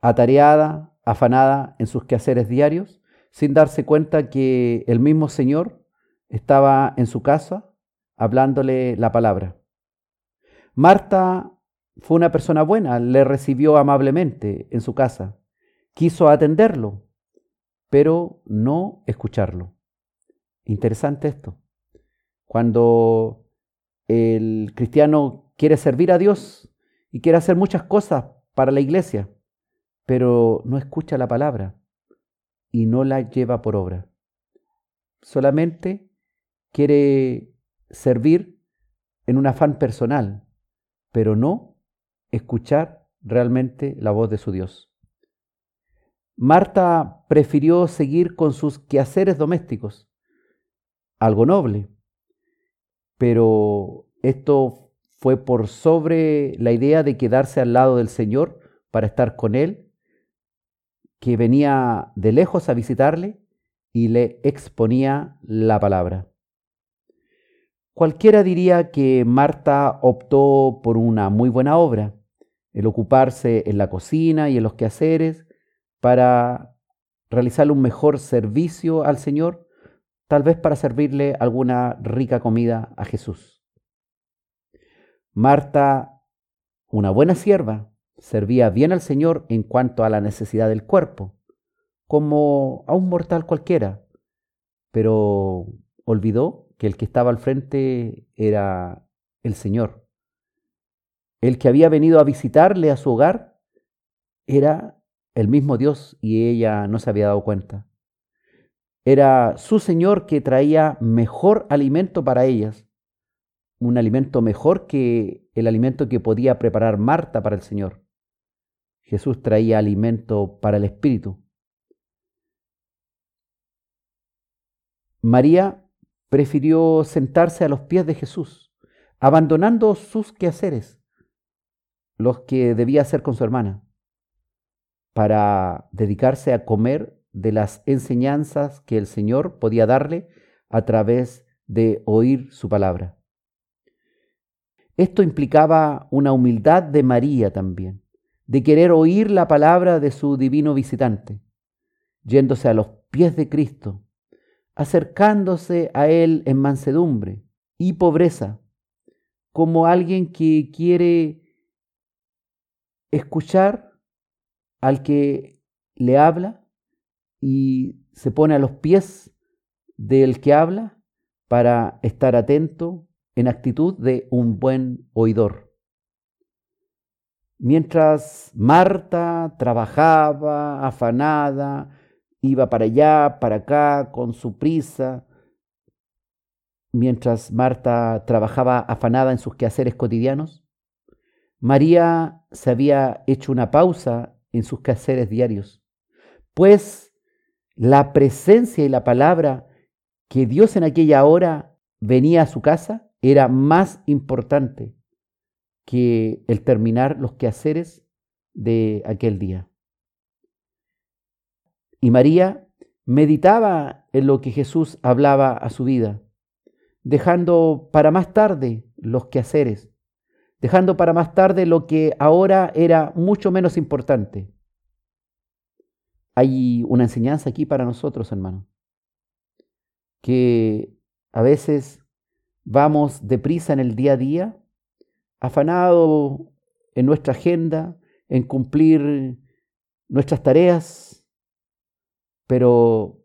atareada, afanada en sus quehaceres diarios, sin darse cuenta que el mismo Señor estaba en su casa hablándole la palabra. Marta fue una persona buena, le recibió amablemente en su casa, quiso atenderlo, pero no escucharlo. Interesante esto. Cuando el cristiano quiere servir a Dios y quiere hacer muchas cosas para la iglesia, pero no escucha la palabra y no la lleva por obra. Solamente quiere servir en un afán personal, pero no escuchar realmente la voz de su Dios. Marta prefirió seguir con sus quehaceres domésticos, algo noble, pero esto fue por sobre la idea de quedarse al lado del Señor para estar con Él, que venía de lejos a visitarle y le exponía la palabra. Cualquiera diría que Marta optó por una muy buena obra, el ocuparse en la cocina y en los quehaceres para realizarle un mejor servicio al Señor, tal vez para servirle alguna rica comida a Jesús. Marta, una buena sierva, servía bien al Señor en cuanto a la necesidad del cuerpo, como a un mortal cualquiera, pero olvidó que el que estaba al frente era el Señor. El que había venido a visitarle a su hogar era el mismo Dios y ella no se había dado cuenta. Era su Señor que traía mejor alimento para ellas, un alimento mejor que el alimento que podía preparar Marta para el Señor. Jesús traía alimento para el Espíritu. María prefirió sentarse a los pies de Jesús, abandonando sus quehaceres, los que debía hacer con su hermana, para dedicarse a comer de las enseñanzas que el Señor podía darle a través de oír su palabra. Esto implicaba una humildad de María también, de querer oír la palabra de su divino visitante, yéndose a los pies de Cristo acercándose a Él en mansedumbre y pobreza, como alguien que quiere escuchar al que le habla y se pone a los pies del que habla para estar atento en actitud de un buen oidor. Mientras Marta trabajaba afanada, iba para allá, para acá, con su prisa, mientras Marta trabajaba afanada en sus quehaceres cotidianos. María se había hecho una pausa en sus quehaceres diarios, pues la presencia y la palabra que Dios en aquella hora venía a su casa era más importante que el terminar los quehaceres de aquel día. Y María meditaba en lo que Jesús hablaba a su vida, dejando para más tarde los quehaceres, dejando para más tarde lo que ahora era mucho menos importante. Hay una enseñanza aquí para nosotros, hermano, que a veces vamos deprisa en el día a día, afanado en nuestra agenda, en cumplir nuestras tareas, pero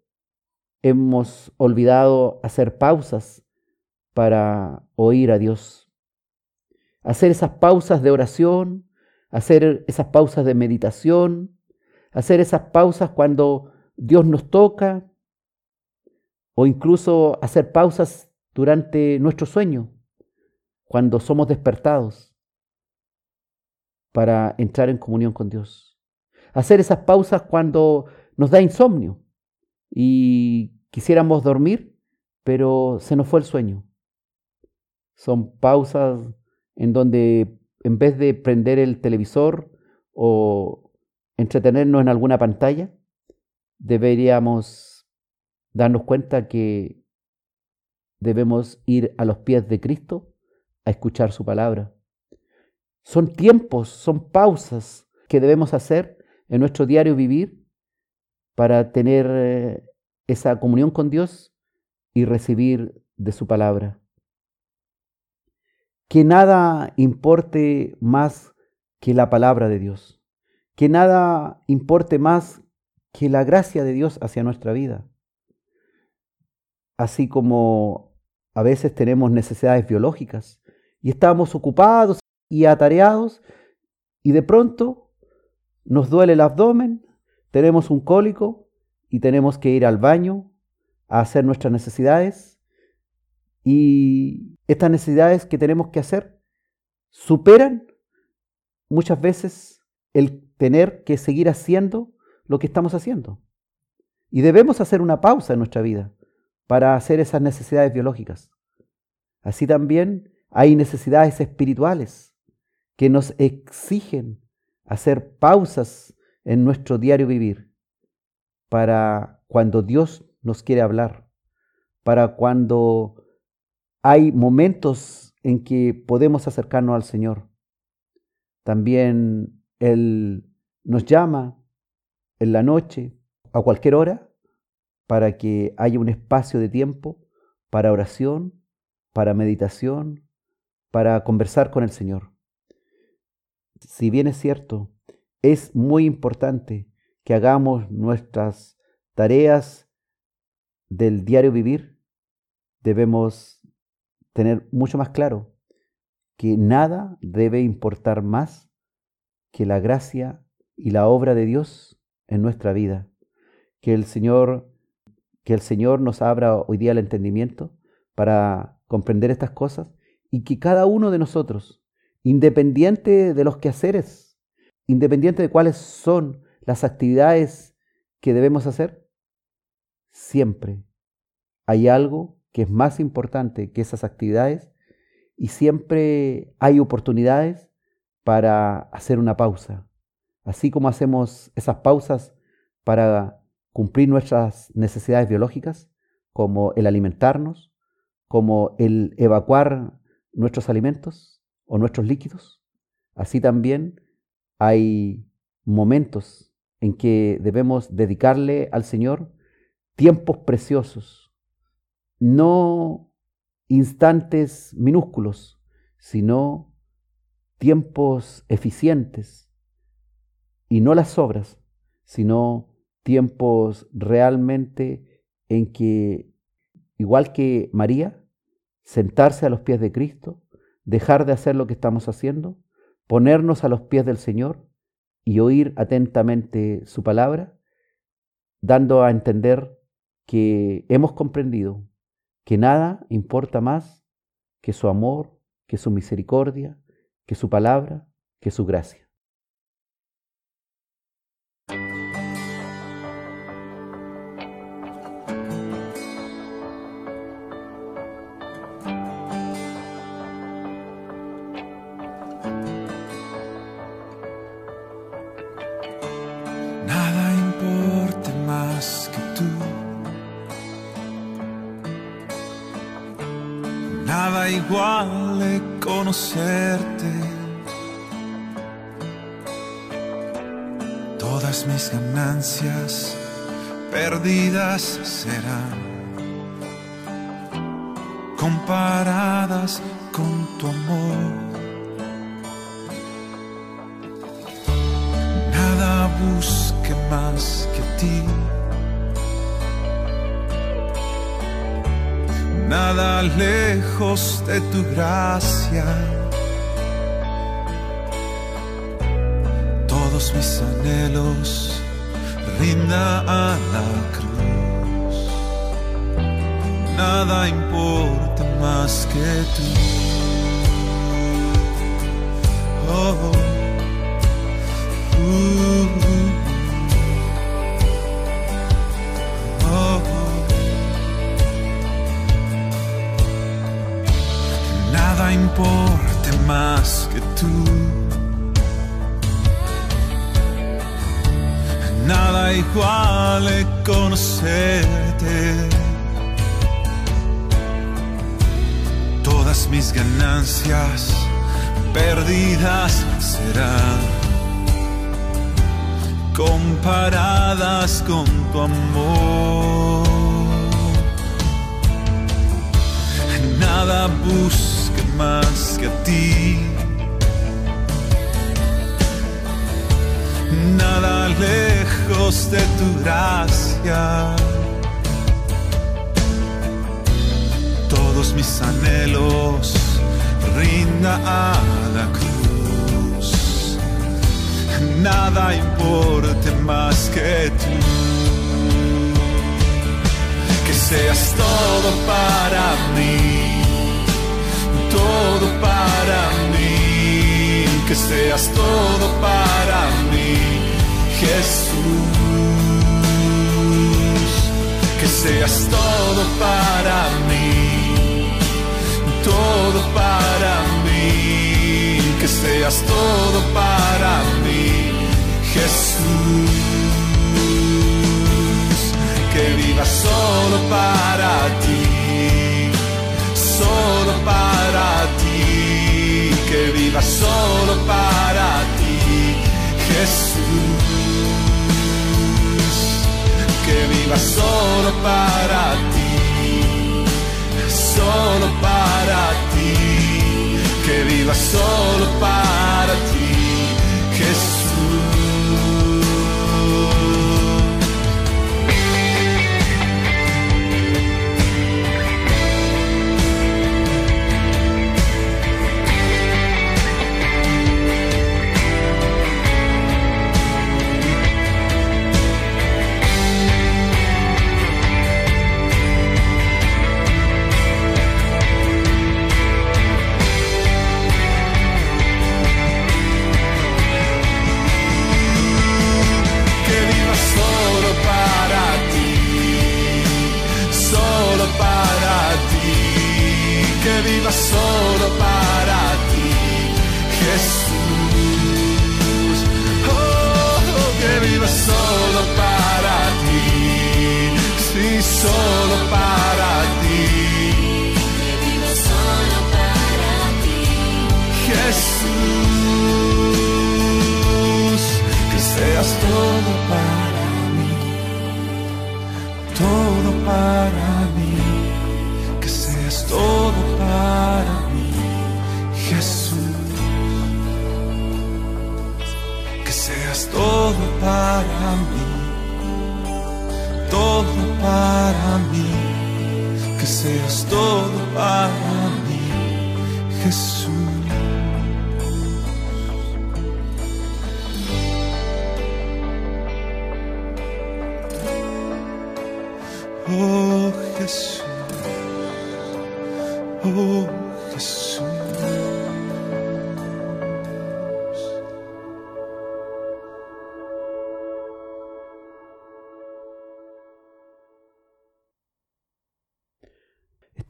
hemos olvidado hacer pausas para oír a Dios. Hacer esas pausas de oración, hacer esas pausas de meditación, hacer esas pausas cuando Dios nos toca, o incluso hacer pausas durante nuestro sueño, cuando somos despertados para entrar en comunión con Dios. Hacer esas pausas cuando nos da insomnio y quisiéramos dormir, pero se nos fue el sueño. Son pausas en donde en vez de prender el televisor o entretenernos en alguna pantalla, deberíamos darnos cuenta que debemos ir a los pies de Cristo a escuchar su palabra. Son tiempos, son pausas que debemos hacer en nuestro diario vivir para tener eh, esa comunión con Dios y recibir de su palabra. Que nada importe más que la palabra de Dios. Que nada importe más que la gracia de Dios hacia nuestra vida. Así como a veces tenemos necesidades biológicas y estamos ocupados y atareados y de pronto nos duele el abdomen, tenemos un cólico y tenemos que ir al baño a hacer nuestras necesidades, Y estas necesidades que tenemos que hacer superan muchas veces el tener que seguir haciendo lo que estamos haciendo. Y debemos hacer una pausa en nuestra vida para hacer esas necesidades biológicas. Así también hay necesidades espirituales que nos exigen hacer pausas en nuestro diario vivir para cuando Dios nos quiere hablar, para cuando hay momentos en que podemos acercarnos al Señor. También Él nos llama en la noche, a cualquier hora, para que haya un espacio de tiempo para oración, para meditación, para conversar con el Señor. Si bien es cierto, es muy importante que hagamos nuestras tareas del diario vivir, debemos tener mucho más claro que nada debe importar más que la gracia y la obra de Dios en nuestra vida. Que el Señor que el Señor nos abra hoy día el entendimiento para comprender estas cosas y que cada uno de nosotros, independiente de los quehaceres, independiente de cuáles son las actividades que debemos hacer, siempre hay algo que es más importante que esas actividades y siempre hay oportunidades para hacer una pausa. Así como hacemos esas pausas para cumplir nuestras necesidades biológicas, como el alimentarnos, como el evacuar nuestros alimentos o nuestros líquidos. Así también hay momentos en que debemos dedicarle al Señor tiempos preciosos, no instantes minúsculos, sino tiempos eficientes, y no las obras, sino tiempos realmente en que, igual que María, sentarse a los pies de Cristo, dejar de hacer lo que estamos haciendo, ponernos a los pies del Señor y oír atentamente su palabra, dando a entender que hemos comprendido que nada importa más que su amor, que su misericordia, que su palabra, que su gracia. Igual conocerte. Todas mis ganancias perdidas serán comparadas con tu amor. Nada busque más que ti. Nada lejos de tu gracia. Todos mis anhelos rinda a la cruz. Nada importa más que tú. Oh, uh, importe que tú. Nada igual conocerte. Todas mis ganancias perdidas serán comparadas con tu amor. Nada busco más que a ti. Nada lejos de tu gracia. Todos mis anhelos rinda a la cruz. Nada importe más que tú. que seas todo para mí, todo para mí, que seas todo para mí, Jesús, que seas todo para mí, todo para mí, que seas todo para mí, Jesús que viva solo para ti, solo para ti, que viva solo para ti, Jesús, que viva solo para ti, solo para ti, que viva solo para ti,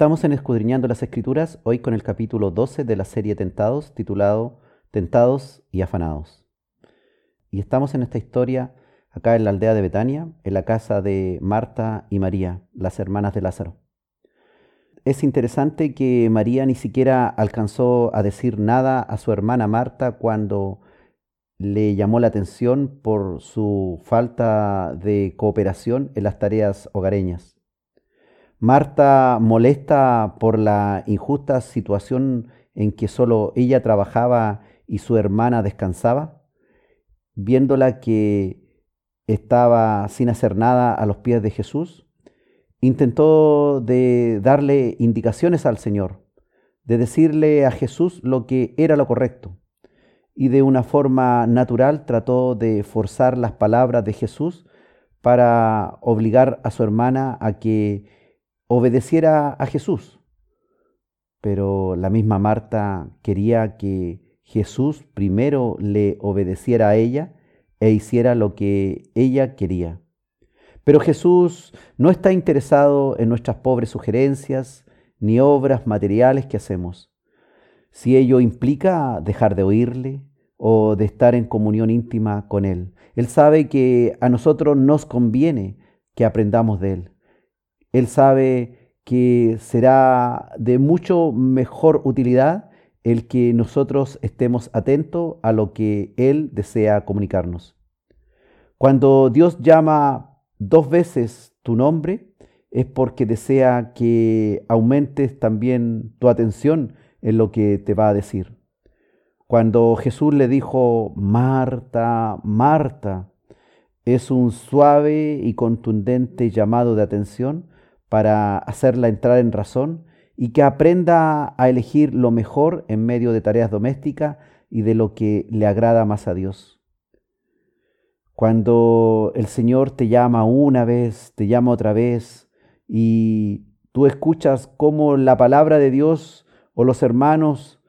Estamos en Escudriñando las Escrituras, hoy con el capítulo 12 de la serie Tentados, titulado Tentados y Afanados. Y estamos en esta historia acá en la aldea de Betania, en la casa de Marta y María, las hermanas de Lázaro. Es interesante que María ni siquiera alcanzó a decir nada a su hermana Marta cuando le llamó la atención por su falta de cooperación en las tareas hogareñas. Marta, molesta por la injusta situación en que solo ella trabajaba y su hermana descansaba, viéndola que estaba sin hacer nada a los pies de Jesús, intentó de darle indicaciones al Señor, de decirle a Jesús lo que era lo correcto, y de una forma natural trató de forzar las palabras de Jesús para obligar a su hermana a que obedeciera a Jesús. Pero la misma Marta quería que Jesús primero le obedeciera a ella e hiciera lo que ella quería. Pero Jesús no está interesado en nuestras pobres sugerencias ni obras materiales que hacemos. Si ello implica dejar de oírle o de estar en comunión íntima con Él, Él sabe que a nosotros nos conviene que aprendamos de Él. Él sabe que será de mucho mejor utilidad el que nosotros estemos atentos a lo que Él desea comunicarnos. Cuando Dios llama dos veces tu nombre, es porque desea que aumentes también tu atención en lo que te va a decir. Cuando Jesús le dijo, Marta, Marta, es un suave y contundente llamado de atención para hacerla entrar en razón y que aprenda a elegir lo mejor en medio de tareas domésticas y de lo que le agrada más a Dios. Cuando el Señor te llama una vez, te llama otra vez y tú escuchas cómo la palabra de Dios o los hermanos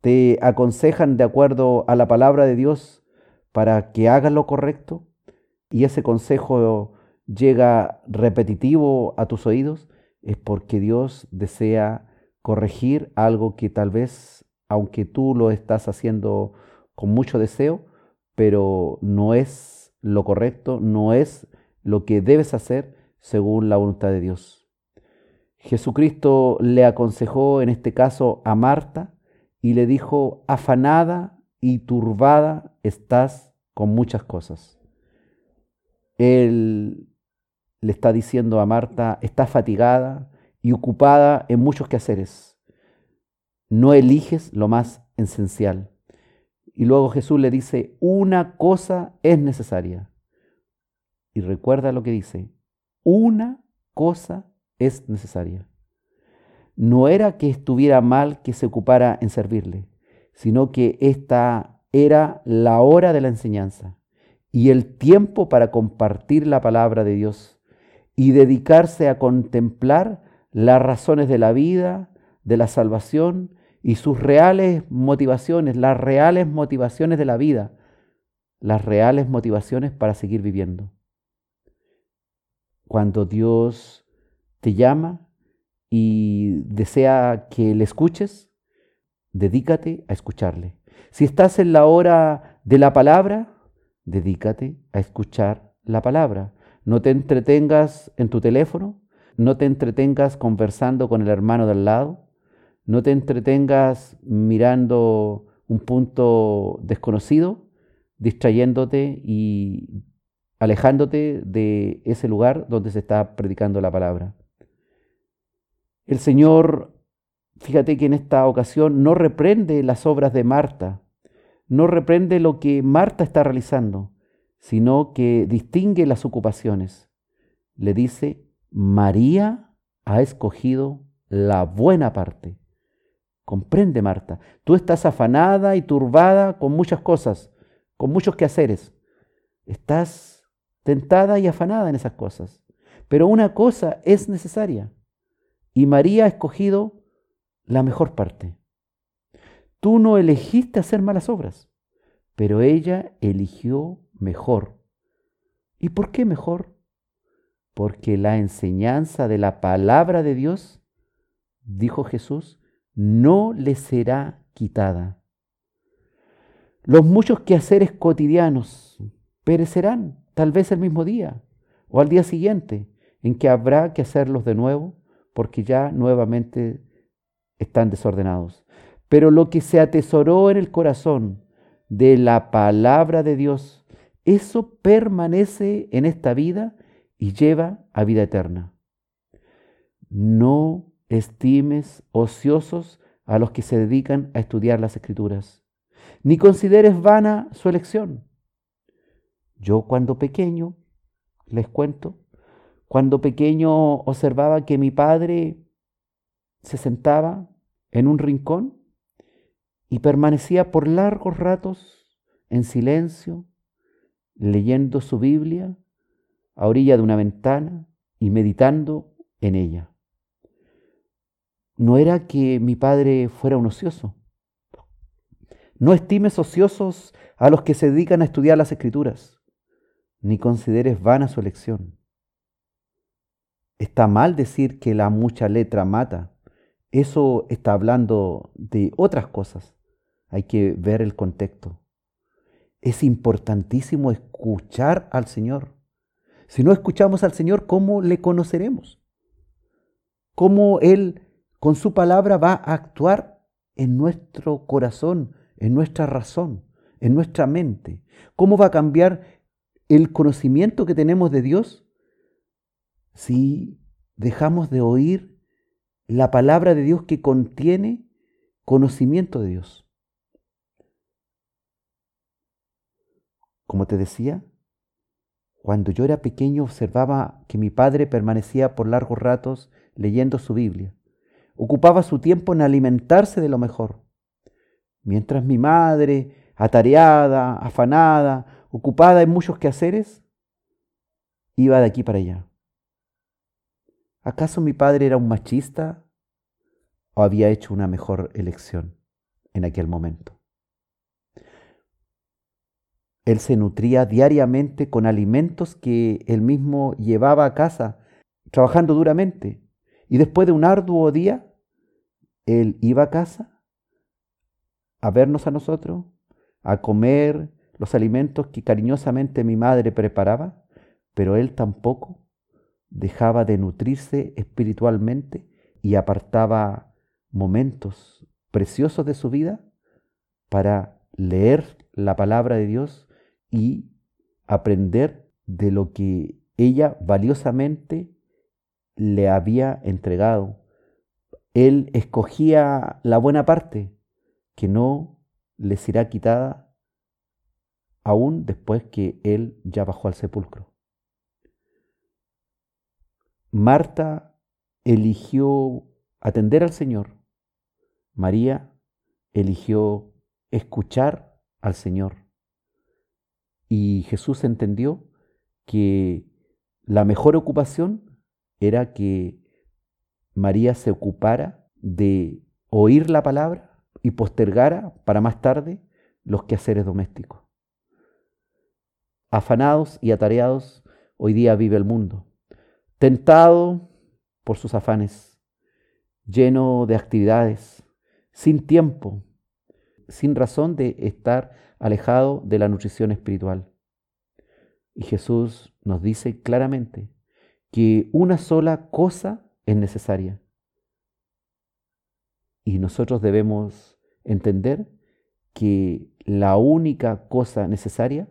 te aconsejan de acuerdo a la palabra de Dios para que hagas lo correcto y ese consejo llega repetitivo a tus oídos, es porque Dios desea corregir algo que tal vez, aunque tú lo estás haciendo con mucho deseo, pero no es lo correcto, no es lo que debes hacer según la voluntad de Dios. Jesucristo le aconsejó en este caso a Marta y le dijo, afanada y turbada estás con muchas cosas. Él le está diciendo a Marta, está fatigada y ocupada en muchos quehaceres. No eliges lo más esencial. Y luego Jesús le dice, una cosa es necesaria. Y recuerda lo que dice, una cosa es necesaria. No era que estuviera mal que se ocupara en servirle, sino que esta era la hora de la enseñanza y el tiempo para compartir la palabra de Dios y dedicarse a contemplar las razones de la vida, de la salvación y sus reales motivaciones, las reales motivaciones de la vida, las reales motivaciones para seguir viviendo. Cuando Dios te llama y desea que le escuches, dedícate a escucharle. Si estás en la hora de la palabra, dedícate a escuchar la palabra. No te entretengas en tu teléfono, no te entretengas conversando con el hermano del lado, no te entretengas mirando un punto desconocido, distrayéndote y alejándote de ese lugar donde se está predicando la palabra. El Señor, fíjate que en esta ocasión no reprende las obras de Marta, no reprende lo que Marta está realizando, sino que distingue las ocupaciones. Le dice, María ha escogido la buena parte. Comprende, Marta, tú estás afanada y turbada con muchas cosas, con muchos quehaceres. Estás tentada y afanada en esas cosas. Pero una cosa es necesaria. Y María ha escogido la mejor parte. Tú no elegiste hacer malas obras, pero ella eligió mejor. ¿Y por qué mejor? Porque la enseñanza de la palabra de Dios, dijo Jesús, no le será quitada. Los muchos quehaceres cotidianos perecerán, tal vez el mismo día o al día siguiente, en que habrá que hacerlos de nuevo, porque ya nuevamente están desordenados. Pero lo que se atesoró en el corazón de la palabra de Dios, eso permanece en esta vida y lleva a vida eterna. No estimes ociosos a los que se dedican a estudiar las escrituras, ni consideres vana su elección. Yo cuando pequeño, les cuento, cuando pequeño observaba que mi padre se sentaba en un rincón y permanecía por largos ratos en silencio, leyendo su Biblia a orilla de una ventana y meditando en ella. No era que mi padre fuera un ocioso. No estimes ociosos a los que se dedican a estudiar las escrituras, ni consideres vana su elección. Está mal decir que la mucha letra mata. Eso está hablando de otras cosas. Hay que ver el contexto. Es importantísimo escuchar al Señor. Si no escuchamos al Señor, ¿cómo le conoceremos? ¿Cómo Él con su palabra va a actuar en nuestro corazón, en nuestra razón, en nuestra mente? ¿Cómo va a cambiar el conocimiento que tenemos de Dios si dejamos de oír la palabra de Dios que contiene conocimiento de Dios? Como te decía, cuando yo era pequeño observaba que mi padre permanecía por largos ratos leyendo su Biblia. Ocupaba su tiempo en alimentarse de lo mejor. Mientras mi madre, atareada, afanada, ocupada en muchos quehaceres, iba de aquí para allá. ¿Acaso mi padre era un machista o había hecho una mejor elección en aquel momento? Él se nutría diariamente con alimentos que él mismo llevaba a casa, trabajando duramente. Y después de un arduo día, él iba a casa a vernos a nosotros, a comer los alimentos que cariñosamente mi madre preparaba, pero él tampoco dejaba de nutrirse espiritualmente y apartaba momentos preciosos de su vida para leer la palabra de Dios y aprender de lo que ella valiosamente le había entregado. Él escogía la buena parte que no le será quitada aún después que él ya bajó al sepulcro. Marta eligió atender al Señor. María eligió escuchar al Señor. Y Jesús entendió que la mejor ocupación era que María se ocupara de oír la palabra y postergara para más tarde los quehaceres domésticos. Afanados y atareados, hoy día vive el mundo, tentado por sus afanes, lleno de actividades, sin tiempo, sin razón de estar alejado de la nutrición espiritual. Y Jesús nos dice claramente que una sola cosa es necesaria. Y nosotros debemos entender que la única cosa necesaria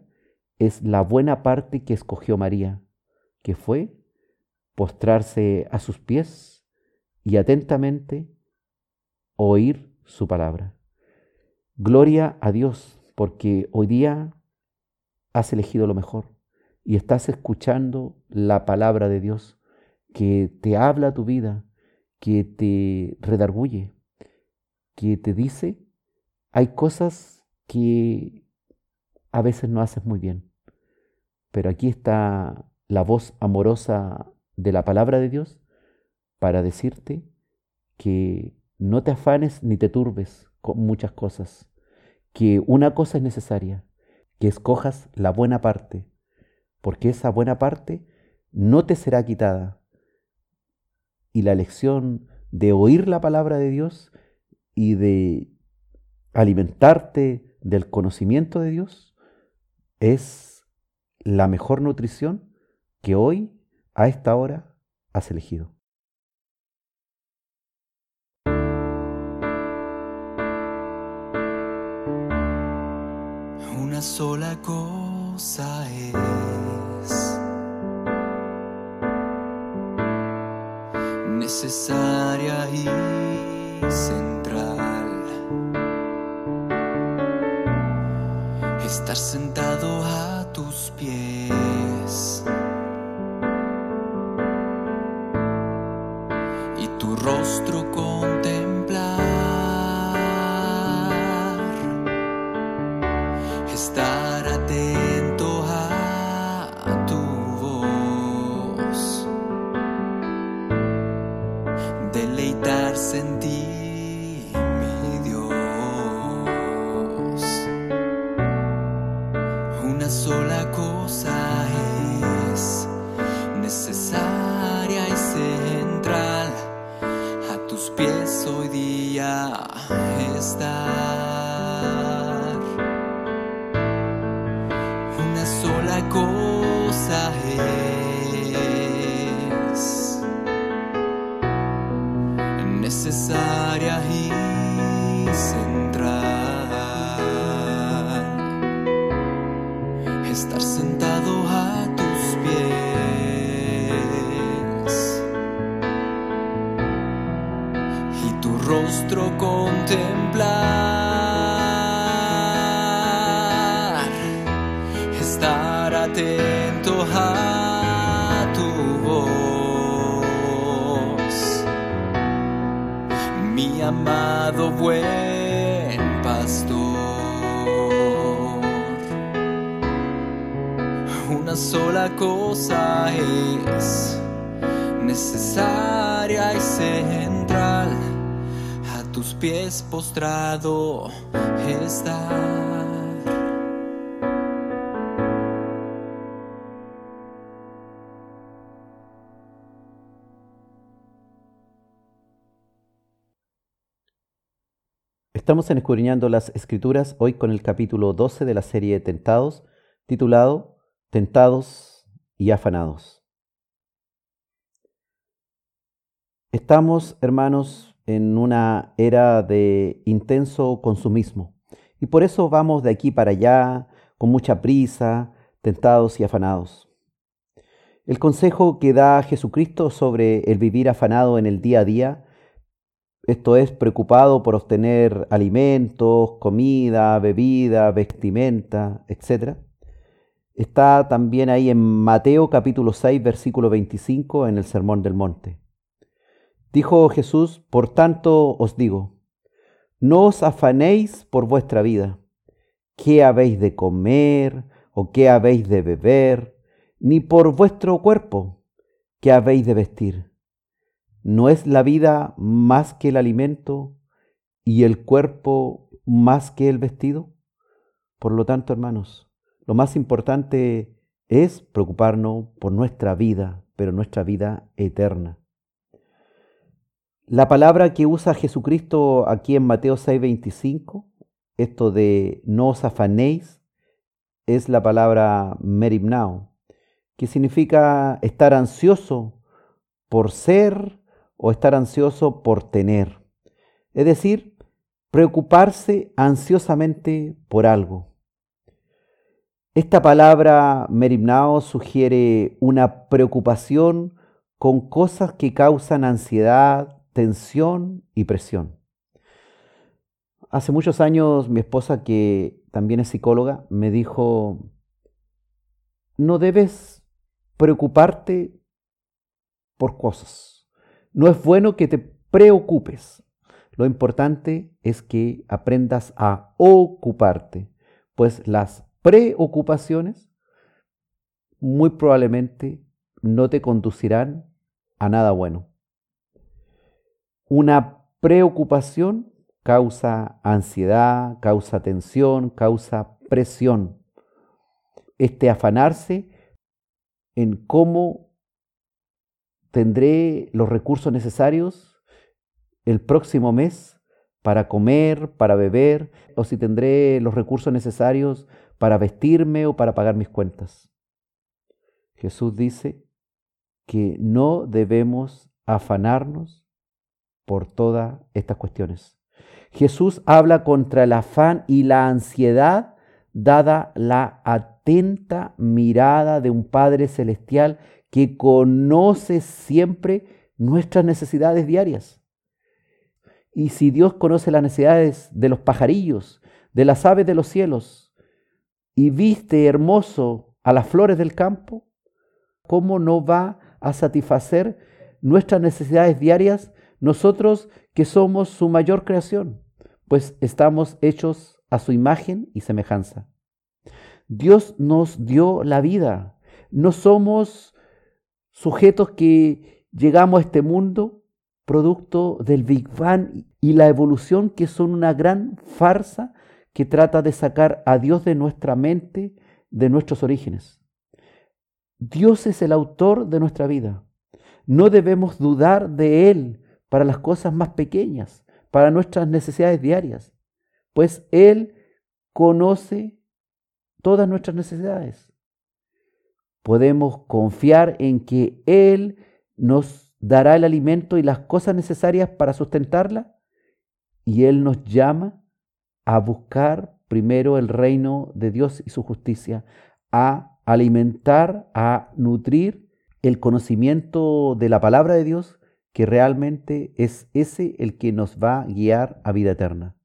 es la buena parte que escogió María, que fue postrarse a sus pies y atentamente oír su palabra. Gloria a Dios, porque hoy día has elegido lo mejor y estás escuchando la palabra de Dios que te habla tu vida, que te redarguye, que te dice, hay cosas que a veces no haces muy bien, pero aquí está la voz amorosa de la palabra de Dios para decirte que no te afanes ni te turbes muchas cosas, que una cosa es necesaria, que escojas la buena parte, porque esa buena parte no te será quitada. Y la lección de oír la palabra de Dios y de alimentarte del conocimiento de Dios es la mejor nutrición que hoy, a esta hora, has elegido. Sola cosa es necesaria y central. Estar sentado a tus pies y tu rostro contemplar. Una sola cosa es necesaria sola cosa es necesaria y central. A tus pies postrado estar. Estamos en Escudriñando las Escrituras, hoy con el capítulo 12 de la serie Tentados, titulado Tentados y Afanados. Estamos, hermanos, en una era de intenso consumismo y por eso vamos de aquí para allá con mucha prisa, tentados y afanados. El consejo que da Jesucristo sobre el vivir afanado en el día a día esto es preocupado por obtener alimentos, comida, bebida, vestimenta, etc. Está también ahí en Mateo capítulo 6, versículo 25 en el Sermón del Monte. Dijo Jesús, por tanto os digo, no os afanéis por vuestra vida, qué habéis de comer o qué habéis de beber, ni por vuestro cuerpo, qué habéis de vestir. ¿No es la vida más que el alimento y el cuerpo más que el vestido? Por lo tanto, hermanos, lo más importante es preocuparnos por nuestra vida, pero nuestra vida eterna. La palabra que usa Jesucristo aquí en Mateo 6:25, esto de no os afanéis, es la palabra merimnao, que significa estar ansioso por ser o estar ansioso por tener. Es decir, preocuparse ansiosamente por algo. Esta palabra merimnao sugiere una preocupación con cosas que causan ansiedad, tensión y presión. Hace muchos años mi esposa, que también es psicóloga, me dijo, no debes preocuparte por cosas. No es bueno que te preocupes. Lo importante es que aprendas a ocuparte, pues las preocupaciones muy probablemente no te conducirán a nada bueno. Una preocupación causa ansiedad, causa tensión, causa presión. Este afanarse en cómo tendré los recursos necesarios el próximo mes para comer, para beber, o si tendré los recursos necesarios para vestirme o para pagar mis cuentas. Jesús dice que no debemos afanarnos por todas estas cuestiones. Jesús habla contra el afán y la ansiedad dada la atenta mirada de un Padre Celestial que conoce siempre nuestras necesidades diarias. Y si Dios conoce las necesidades de los pajarillos, de las aves de los cielos, y viste hermoso a las flores del campo, ¿cómo no va a satisfacer nuestras necesidades diarias nosotros que somos su mayor creación? Pues estamos hechos a su imagen y semejanza. Dios nos dio la vida. No somos sujetos que llegamos a este mundo producto del Big Bang y la evolución que son una gran farsa que trata de sacar a Dios de nuestra mente, de nuestros orígenes. Dios es el autor de nuestra vida. No debemos dudar de Él para las cosas más pequeñas, para nuestras necesidades diarias, pues Él conoce todas nuestras necesidades podemos confiar en que Él nos dará el alimento y las cosas necesarias para sustentarla y Él nos llama a buscar primero el reino de Dios y su justicia, a alimentar, a nutrir el conocimiento de la palabra de Dios, que realmente es ese el que nos va a guiar a vida eterna.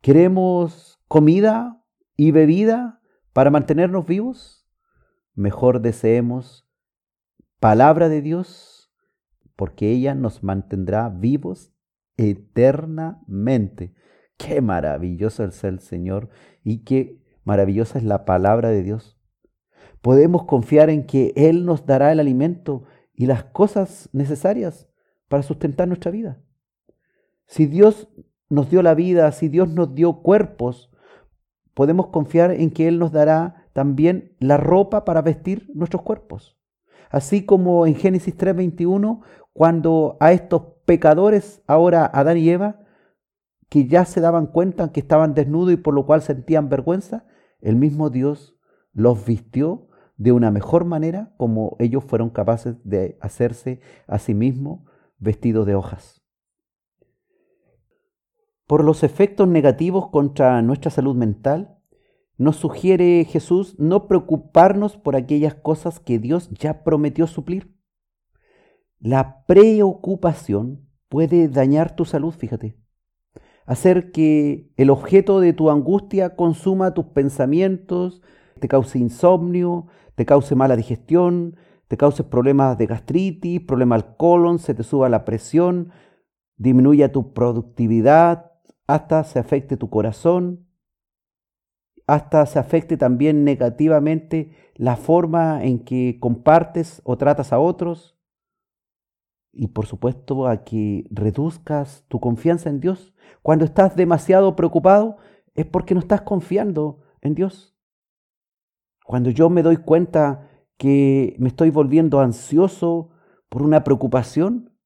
¿Queremos comida y bebida para mantenernos vivos? mejor deseemos palabra de Dios, porque ella nos mantendrá vivos eternamente. Qué maravilloso es el Señor y qué maravillosa es la palabra de Dios. Podemos confiar en que Él nos dará el alimento y las cosas necesarias para sustentar nuestra vida. Si Dios nos dio la vida, si Dios nos dio cuerpos, podemos confiar en que Él nos dará también la ropa para vestir nuestros cuerpos. Así como en Génesis 3:21, cuando a estos pecadores, ahora Adán y Eva, que ya se daban cuenta que estaban desnudos y por lo cual sentían vergüenza, el mismo Dios los vistió de una mejor manera como ellos fueron capaces de hacerse a sí mismos vestidos de hojas. Por los efectos negativos contra nuestra salud mental, nos sugiere Jesús no preocuparnos por aquellas cosas que Dios ya prometió suplir. La preocupación puede dañar tu salud, fíjate. Hacer que el objeto de tu angustia consuma tus pensamientos, te cause insomnio, te cause mala digestión, te cause problemas de gastritis, problema al colon, se te suba la presión, disminuya tu productividad, hasta se afecte tu corazón, hasta se afecte también negativamente la forma en que compartes o tratas a otros y por supuesto a que reduzcas tu confianza en Dios. Cuando estás demasiado preocupado es porque no estás confiando en Dios. Cuando yo me doy cuenta que me estoy volviendo ansioso por una preocupación,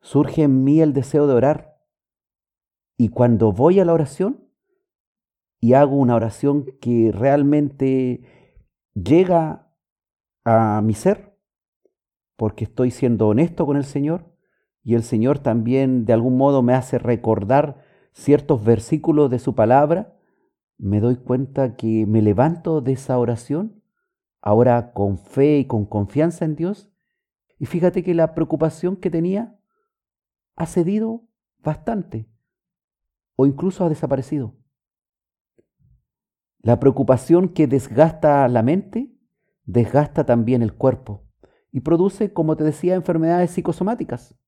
surge en mí el deseo de orar. Y cuando voy a la oración y hago una oración que realmente llega a mi ser, porque estoy siendo honesto con el Señor y el Señor también de algún modo me hace recordar ciertos versículos de su palabra, me doy cuenta que me levanto de esa oración, ahora con fe y con confianza en Dios, y fíjate que la preocupación que tenía ha cedido bastante o incluso ha desaparecido. La preocupación que desgasta la mente, desgasta también el cuerpo y produce, como te decía, enfermedades psicosomáticas.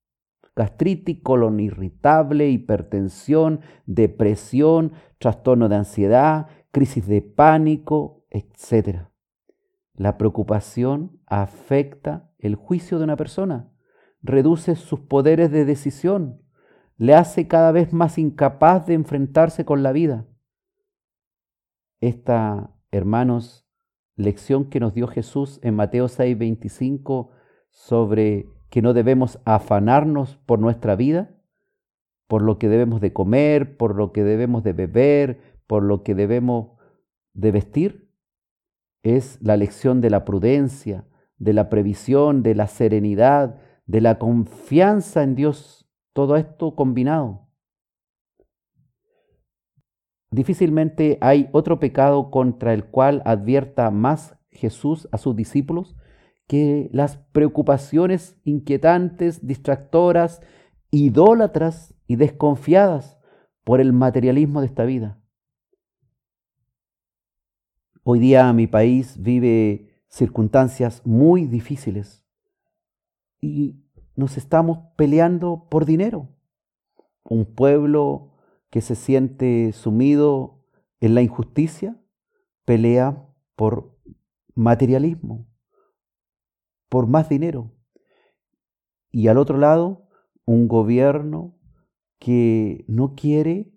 Gastritis, colon irritable, hipertensión, depresión, trastorno de ansiedad, crisis de pánico, etc. La preocupación afecta el juicio de una persona, reduce sus poderes de decisión, le hace cada vez más incapaz de enfrentarse con la vida. Esta, hermanos, lección que nos dio Jesús en Mateo 6:25 sobre que no debemos afanarnos por nuestra vida, por lo que debemos de comer, por lo que debemos de beber, por lo que debemos de vestir, es la lección de la prudencia, de la previsión, de la serenidad, de la confianza en Dios, todo esto combinado. Difícilmente hay otro pecado contra el cual advierta más Jesús a sus discípulos que las preocupaciones inquietantes, distractoras, idólatras y desconfiadas por el materialismo de esta vida. Hoy día mi país vive circunstancias muy difíciles y nos estamos peleando por dinero. Un pueblo que se siente sumido en la injusticia, pelea por materialismo, por más dinero. Y al otro lado, un gobierno que no quiere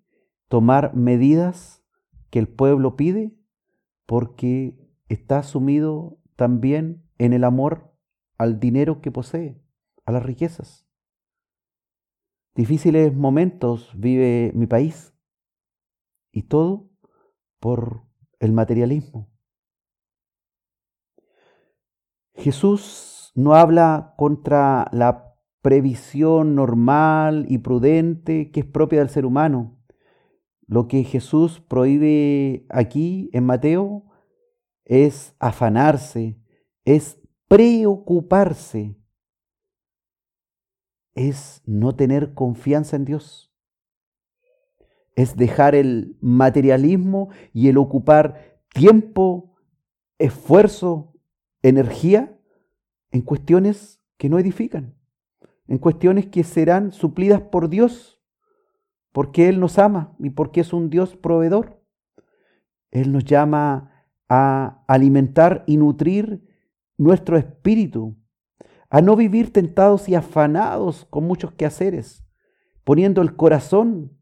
tomar medidas que el pueblo pide porque está sumido también en el amor al dinero que posee, a las riquezas. Difíciles momentos vive mi país y todo por el materialismo. Jesús no habla contra la previsión normal y prudente que es propia del ser humano. Lo que Jesús prohíbe aquí en Mateo es afanarse, es preocuparse es no tener confianza en Dios. Es dejar el materialismo y el ocupar tiempo, esfuerzo, energía en cuestiones que no edifican, en cuestiones que serán suplidas por Dios, porque Él nos ama y porque es un Dios proveedor. Él nos llama a alimentar y nutrir nuestro espíritu, a no vivir tentados y afanados con muchos quehaceres, poniendo el corazón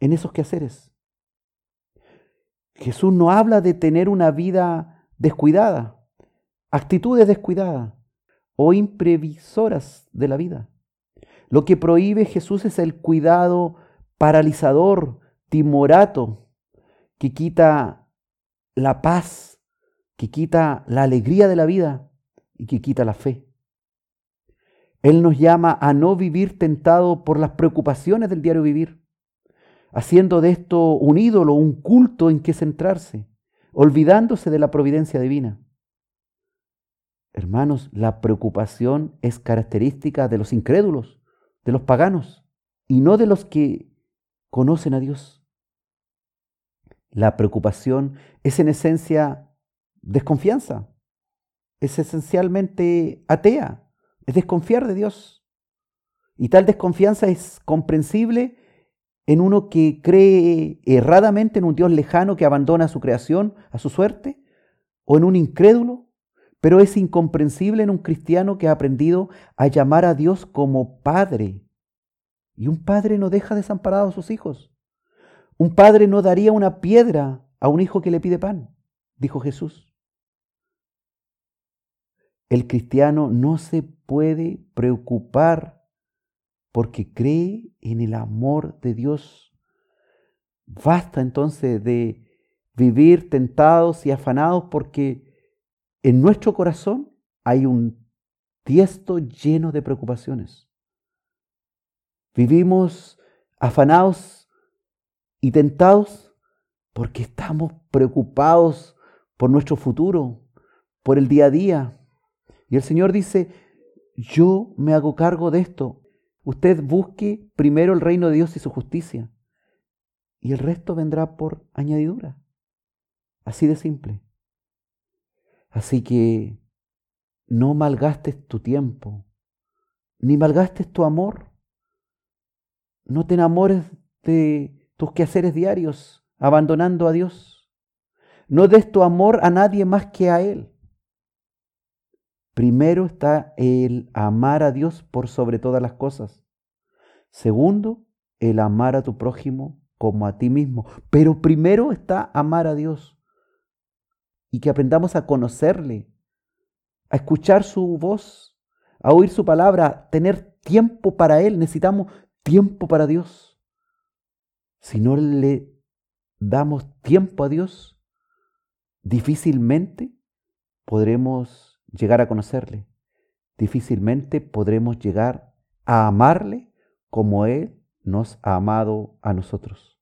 en esos quehaceres. Jesús no habla de tener una vida descuidada, actitudes descuidadas o imprevisoras de la vida. Lo que prohíbe Jesús es el cuidado paralizador, timorato, que quita la paz, que quita la alegría de la vida y que quita la fe. Él nos llama a no vivir tentado por las preocupaciones del diario vivir, haciendo de esto un ídolo, un culto en que centrarse, olvidándose de la providencia divina. Hermanos, la preocupación es característica de los incrédulos, de los paganos, y no de los que conocen a Dios. La preocupación es en esencia desconfianza, es esencialmente atea, es desconfiar de Dios. Y tal desconfianza es comprensible en uno que cree erradamente en un Dios lejano que abandona a su creación, a su suerte, o en un incrédulo, pero es incomprensible en un cristiano que ha aprendido a llamar a Dios como Padre. Y un padre no deja desamparado a sus hijos. Un padre no daría una piedra a un hijo que le pide pan, dijo Jesús. El cristiano no se puede preocupar porque cree en el amor de Dios. Basta entonces de vivir tentados y afanados porque en nuestro corazón hay un tiesto lleno de preocupaciones. Vivimos afanados y tentados porque estamos preocupados por nuestro futuro, por el día a día. Y el Señor dice, yo me hago cargo de esto. Usted busque primero el reino de Dios y su justicia. Y el resto vendrá por añadidura. Así de simple. Así que no malgastes tu tiempo, ni malgastes tu amor. No te enamores de tus quehaceres diarios, abandonando a Dios. No des tu amor a nadie más que a Él. Primero está el amar a Dios por sobre todas las cosas. Segundo, el amar a tu prójimo como a ti mismo. Pero primero está amar a Dios y que aprendamos a conocerle, a escuchar su voz, a oír su palabra, tener tiempo para Él. Necesitamos tiempo para Dios. Si no le damos tiempo a Dios, difícilmente podremos llegar a conocerle. Difícilmente podremos llegar a amarle como Él nos ha amado a nosotros.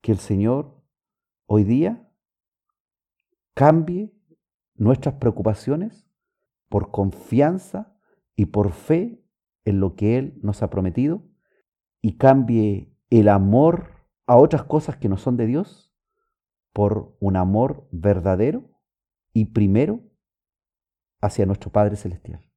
Que el Señor hoy día cambie nuestras preocupaciones por confianza y por fe en lo que Él nos ha prometido y cambie el amor a otras cosas que no son de Dios por un amor verdadero y primero hacia nuestro Padre Celestial.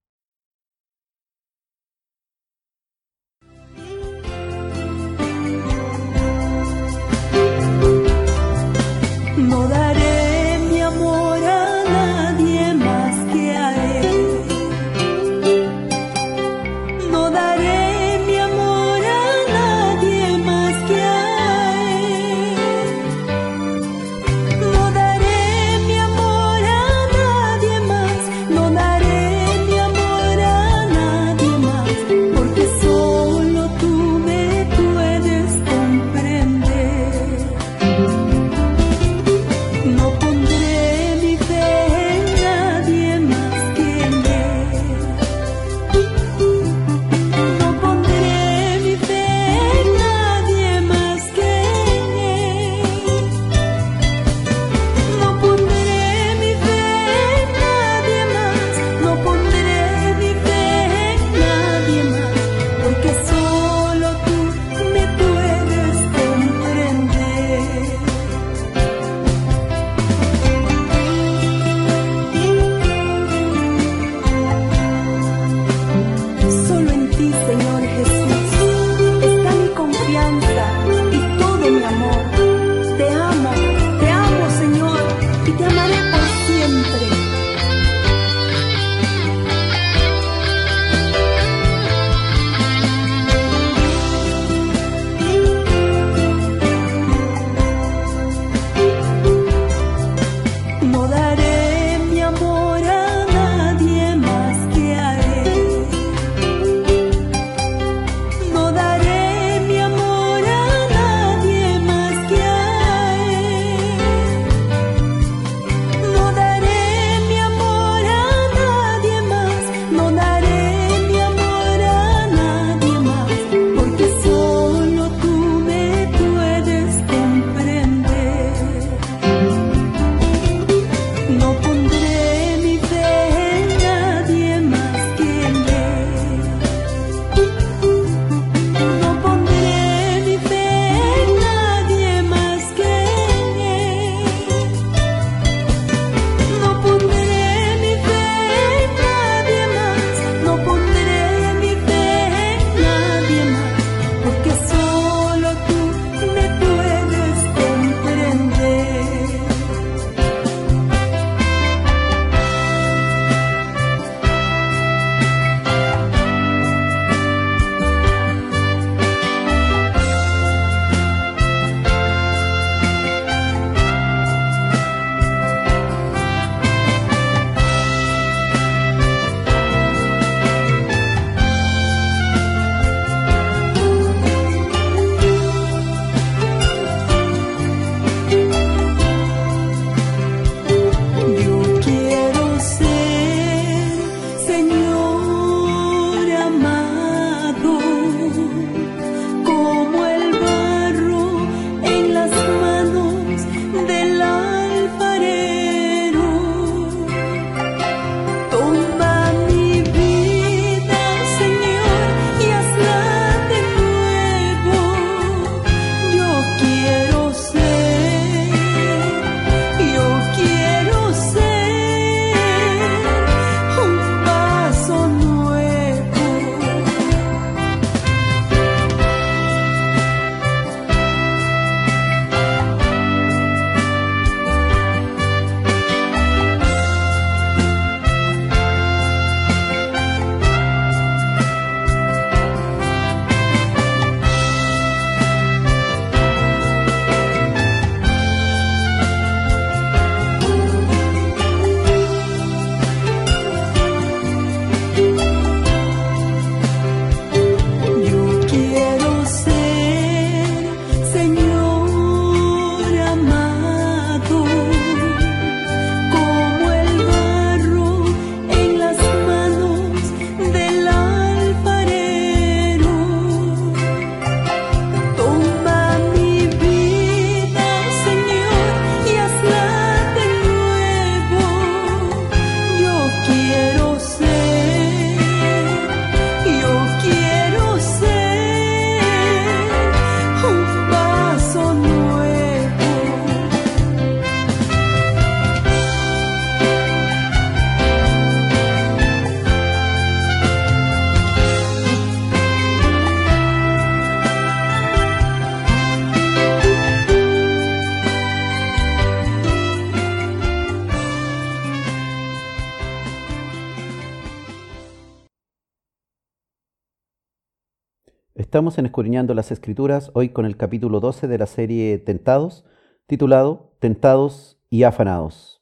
Estamos en Escudriñando las Escrituras, hoy con el capítulo 12 de la serie Tentados, titulado Tentados y Afanados.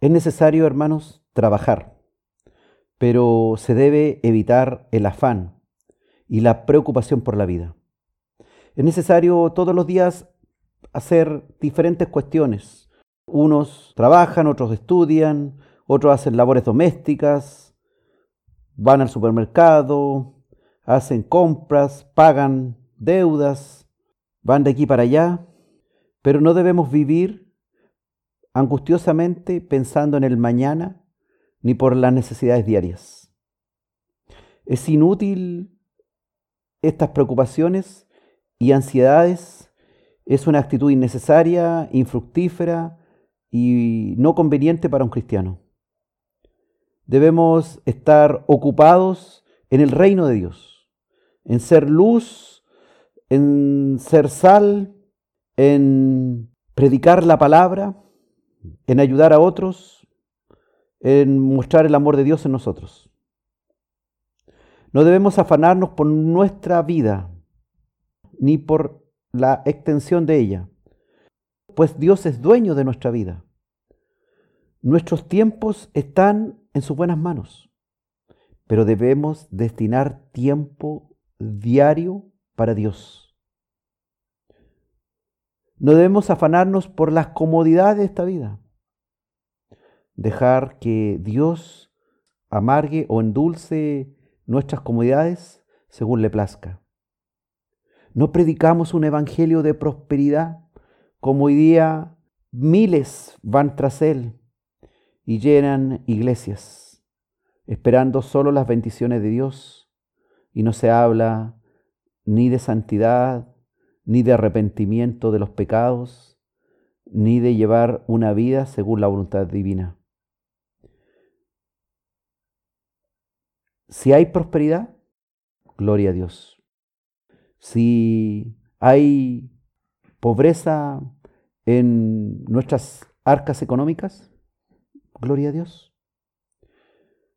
Es necesario, hermanos, trabajar, pero se debe evitar el afán y la preocupación por la vida. Es necesario todos los días hacer diferentes cuestiones. Unos trabajan, otros estudian, otros hacen labores domésticas, van al supermercado, hacen compras, pagan deudas, van de aquí para allá, pero no debemos vivir angustiosamente pensando en el mañana ni por las necesidades diarias. Es inútil estas preocupaciones y ansiedades, es una actitud innecesaria, infructífera y no conveniente para un cristiano. Debemos estar ocupados en el reino de Dios en ser luz, en ser sal, en predicar la palabra, en ayudar a otros, en mostrar el amor de Dios en nosotros. No debemos afanarnos por nuestra vida, ni por la extensión de ella, pues Dios es dueño de nuestra vida. Nuestros tiempos están en sus buenas manos, pero debemos destinar tiempo diario para Dios. No debemos afanarnos por las comodidades de esta vida. Dejar que Dios amargue o endulce nuestras comodidades según le plazca. No predicamos un evangelio de prosperidad como hoy día miles van tras él y llenan iglesias, esperando solo las bendiciones de Dios y no se habla ni de santidad, ni de arrepentimiento de los pecados, ni de llevar una vida según la voluntad divina. Si hay prosperidad, gloria a Dios. Si hay pobreza en nuestras arcas económicas, gloria a Dios.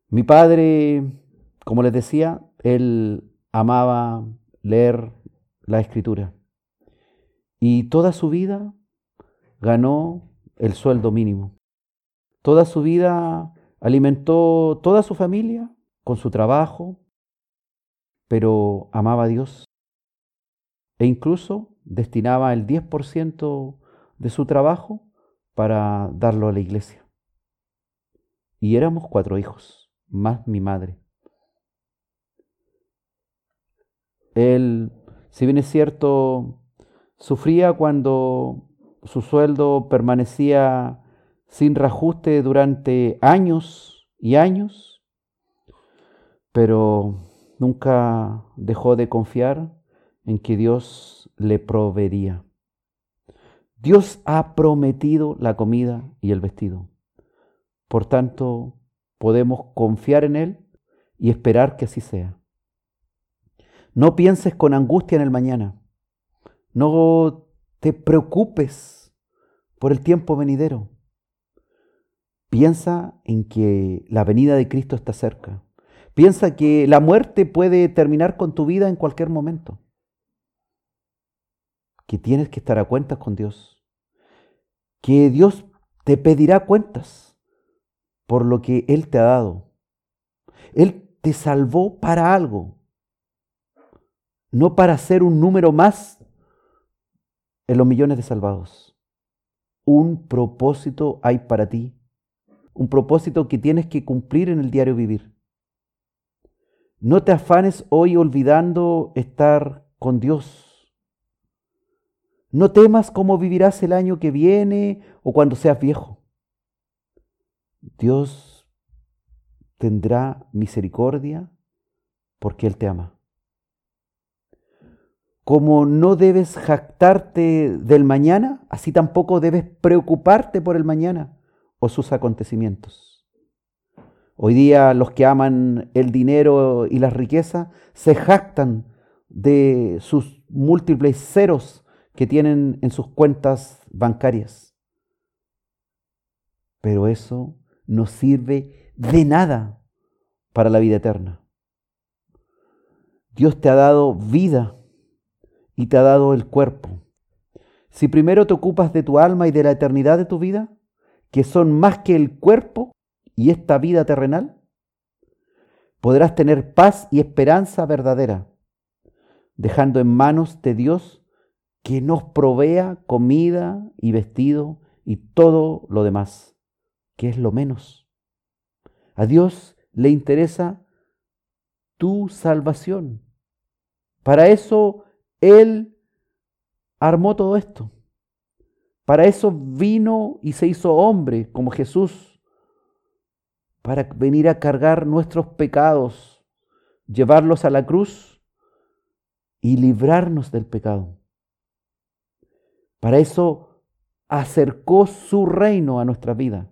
Mi padre, como les decía, él amaba leer la escritura y toda su vida ganó el sueldo mínimo. Toda su vida alimentó toda su familia con su trabajo, pero amaba a Dios e incluso destinaba el 10% de su trabajo para darlo a la iglesia. Y éramos cuatro hijos, más mi madre. Él, si bien es cierto, sufría cuando su sueldo permanecía sin reajuste durante años y años, pero nunca dejó de confiar en que Dios le proveería. Dios ha prometido la comida y el vestido. Por tanto, podemos confiar en Él y esperar que así sea. No pienses con angustia en el mañana. No te preocupes por el tiempo venidero. Piensa en que la venida de Cristo está cerca. Piensa que la muerte puede terminar con tu vida en cualquier momento. Que tienes que estar a cuentas con Dios. Que Dios te pedirá cuentas por lo que Él te ha dado. Él te salvó para algo no para ser un número más en los millones de salvados. Un propósito hay para ti, un propósito que tienes que cumplir en el diario vivir. No te afanes hoy olvidando estar con Dios. No temas cómo vivirás el año que viene o cuando seas viejo. Dios tendrá misericordia porque Él te ama como no debes jactarte del mañana, así tampoco debes preocuparte por el mañana o sus acontecimientos. Hoy día los que aman el dinero y la riqueza se jactan de sus múltiples ceros que tienen en sus cuentas bancarias. Pero eso no sirve de nada para la vida eterna. Dios te ha dado vida y te ha dado el cuerpo. Si primero te ocupas de tu alma y de la eternidad de tu vida, que son más que el cuerpo y esta vida terrenal, podrás tener paz y esperanza verdadera, dejando en manos de Dios que nos provea comida y vestido y todo lo demás, que es lo menos. A Dios le interesa tu salvación. Para eso Él armó todo esto. Para eso vino y se hizo hombre como Jesús, para venir a cargar nuestros pecados, llevarlos a la cruz y librarnos del pecado. Para eso acercó su reino a nuestra vida.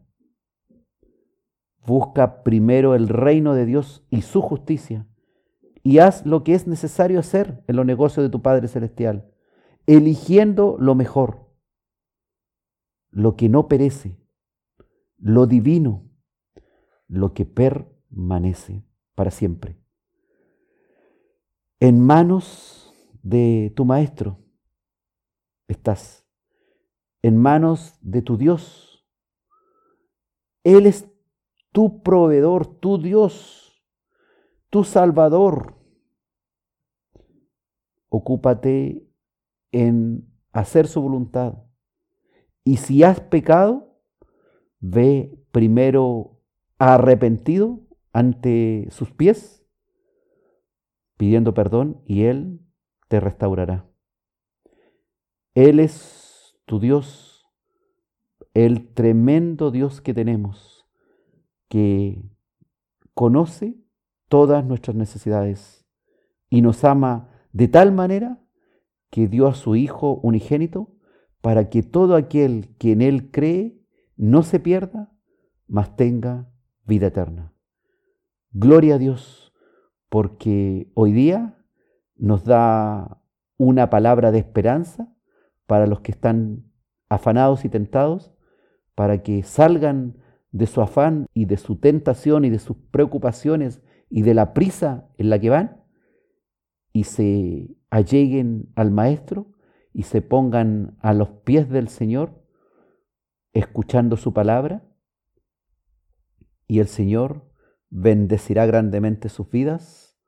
Busca primero el reino de Dios y su justicia y haz lo que es necesario hacer en los negocios de tu Padre Celestial, eligiendo lo mejor, lo que no perece, lo divino, lo que permanece para siempre. En manos de tu Maestro estás, en manos de tu Dios. Él es tu proveedor, tu Dios, tu Salvador. Ocúpate en hacer su voluntad. Y si has pecado, ve primero arrepentido ante sus pies, pidiendo perdón, y Él te restaurará. Él es tu Dios, el tremendo Dios que tenemos, que conoce todas nuestras necesidades y nos ama de tal manera que dio a su Hijo unigénito para que todo aquel que en Él cree no se pierda, mas tenga vida eterna. Gloria a Dios, porque hoy día nos da una palabra de esperanza para los que están afanados y tentados, para que salgan de su afán y de su tentación y de sus preocupaciones y de la prisa en la que van y se alleguen al Maestro y se pongan a los pies del Señor, escuchando su palabra, y el Señor bendecirá grandemente sus vidas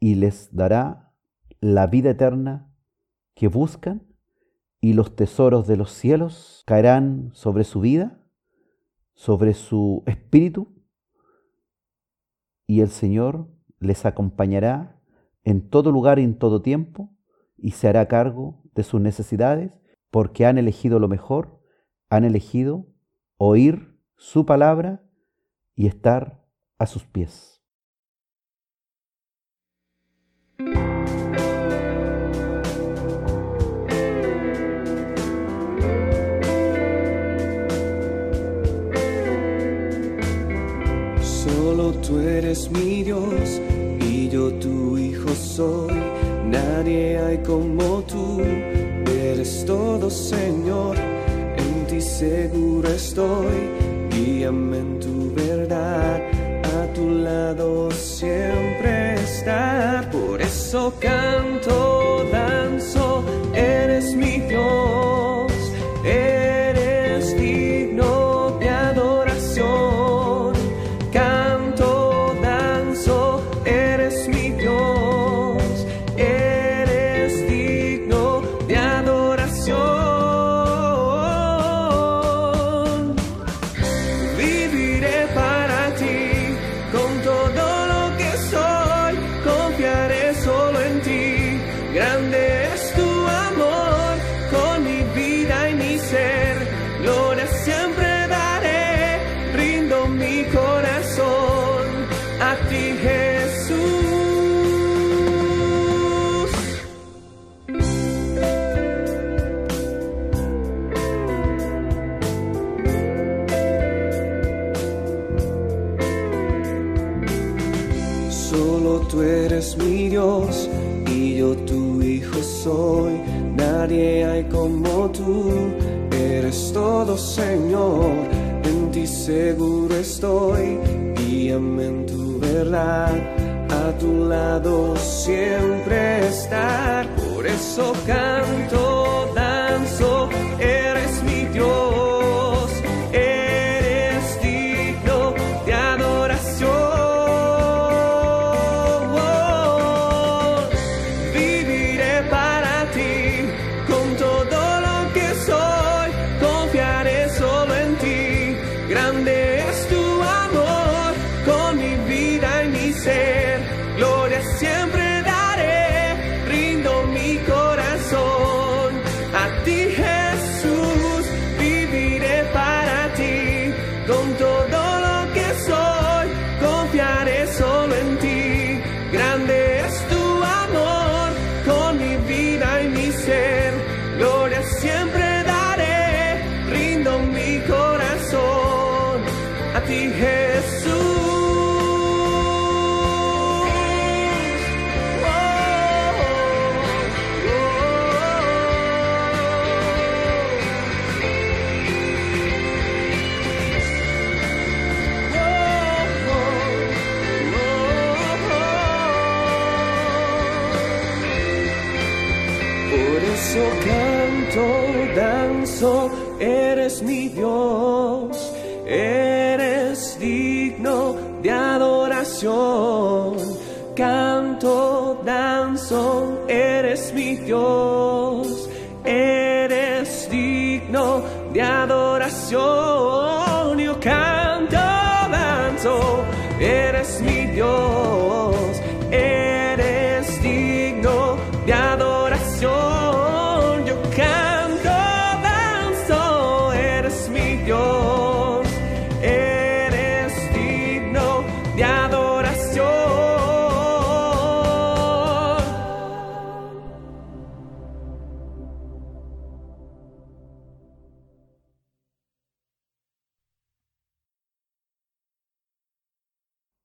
y les dará la vida eterna que buscan y los tesoros de los cielos caerán sobre su vida, sobre su espíritu, y el Señor les acompañará en todo lugar y en todo tiempo, y se hará cargo de sus necesidades, porque han elegido lo mejor, han elegido oír su palabra y estar a sus pies. Tú eres mi Dios y yo tu hijo soy. Nadie hay como tú, eres todo Señor. En ti seguro estoy, guíame en tu verdad. A tu lado siempre estar. Por eso canto, tú, eres todo Señor. En ti seguro estoy, guíame en tu verdad. a tu lado siempre estar. Por eso canto,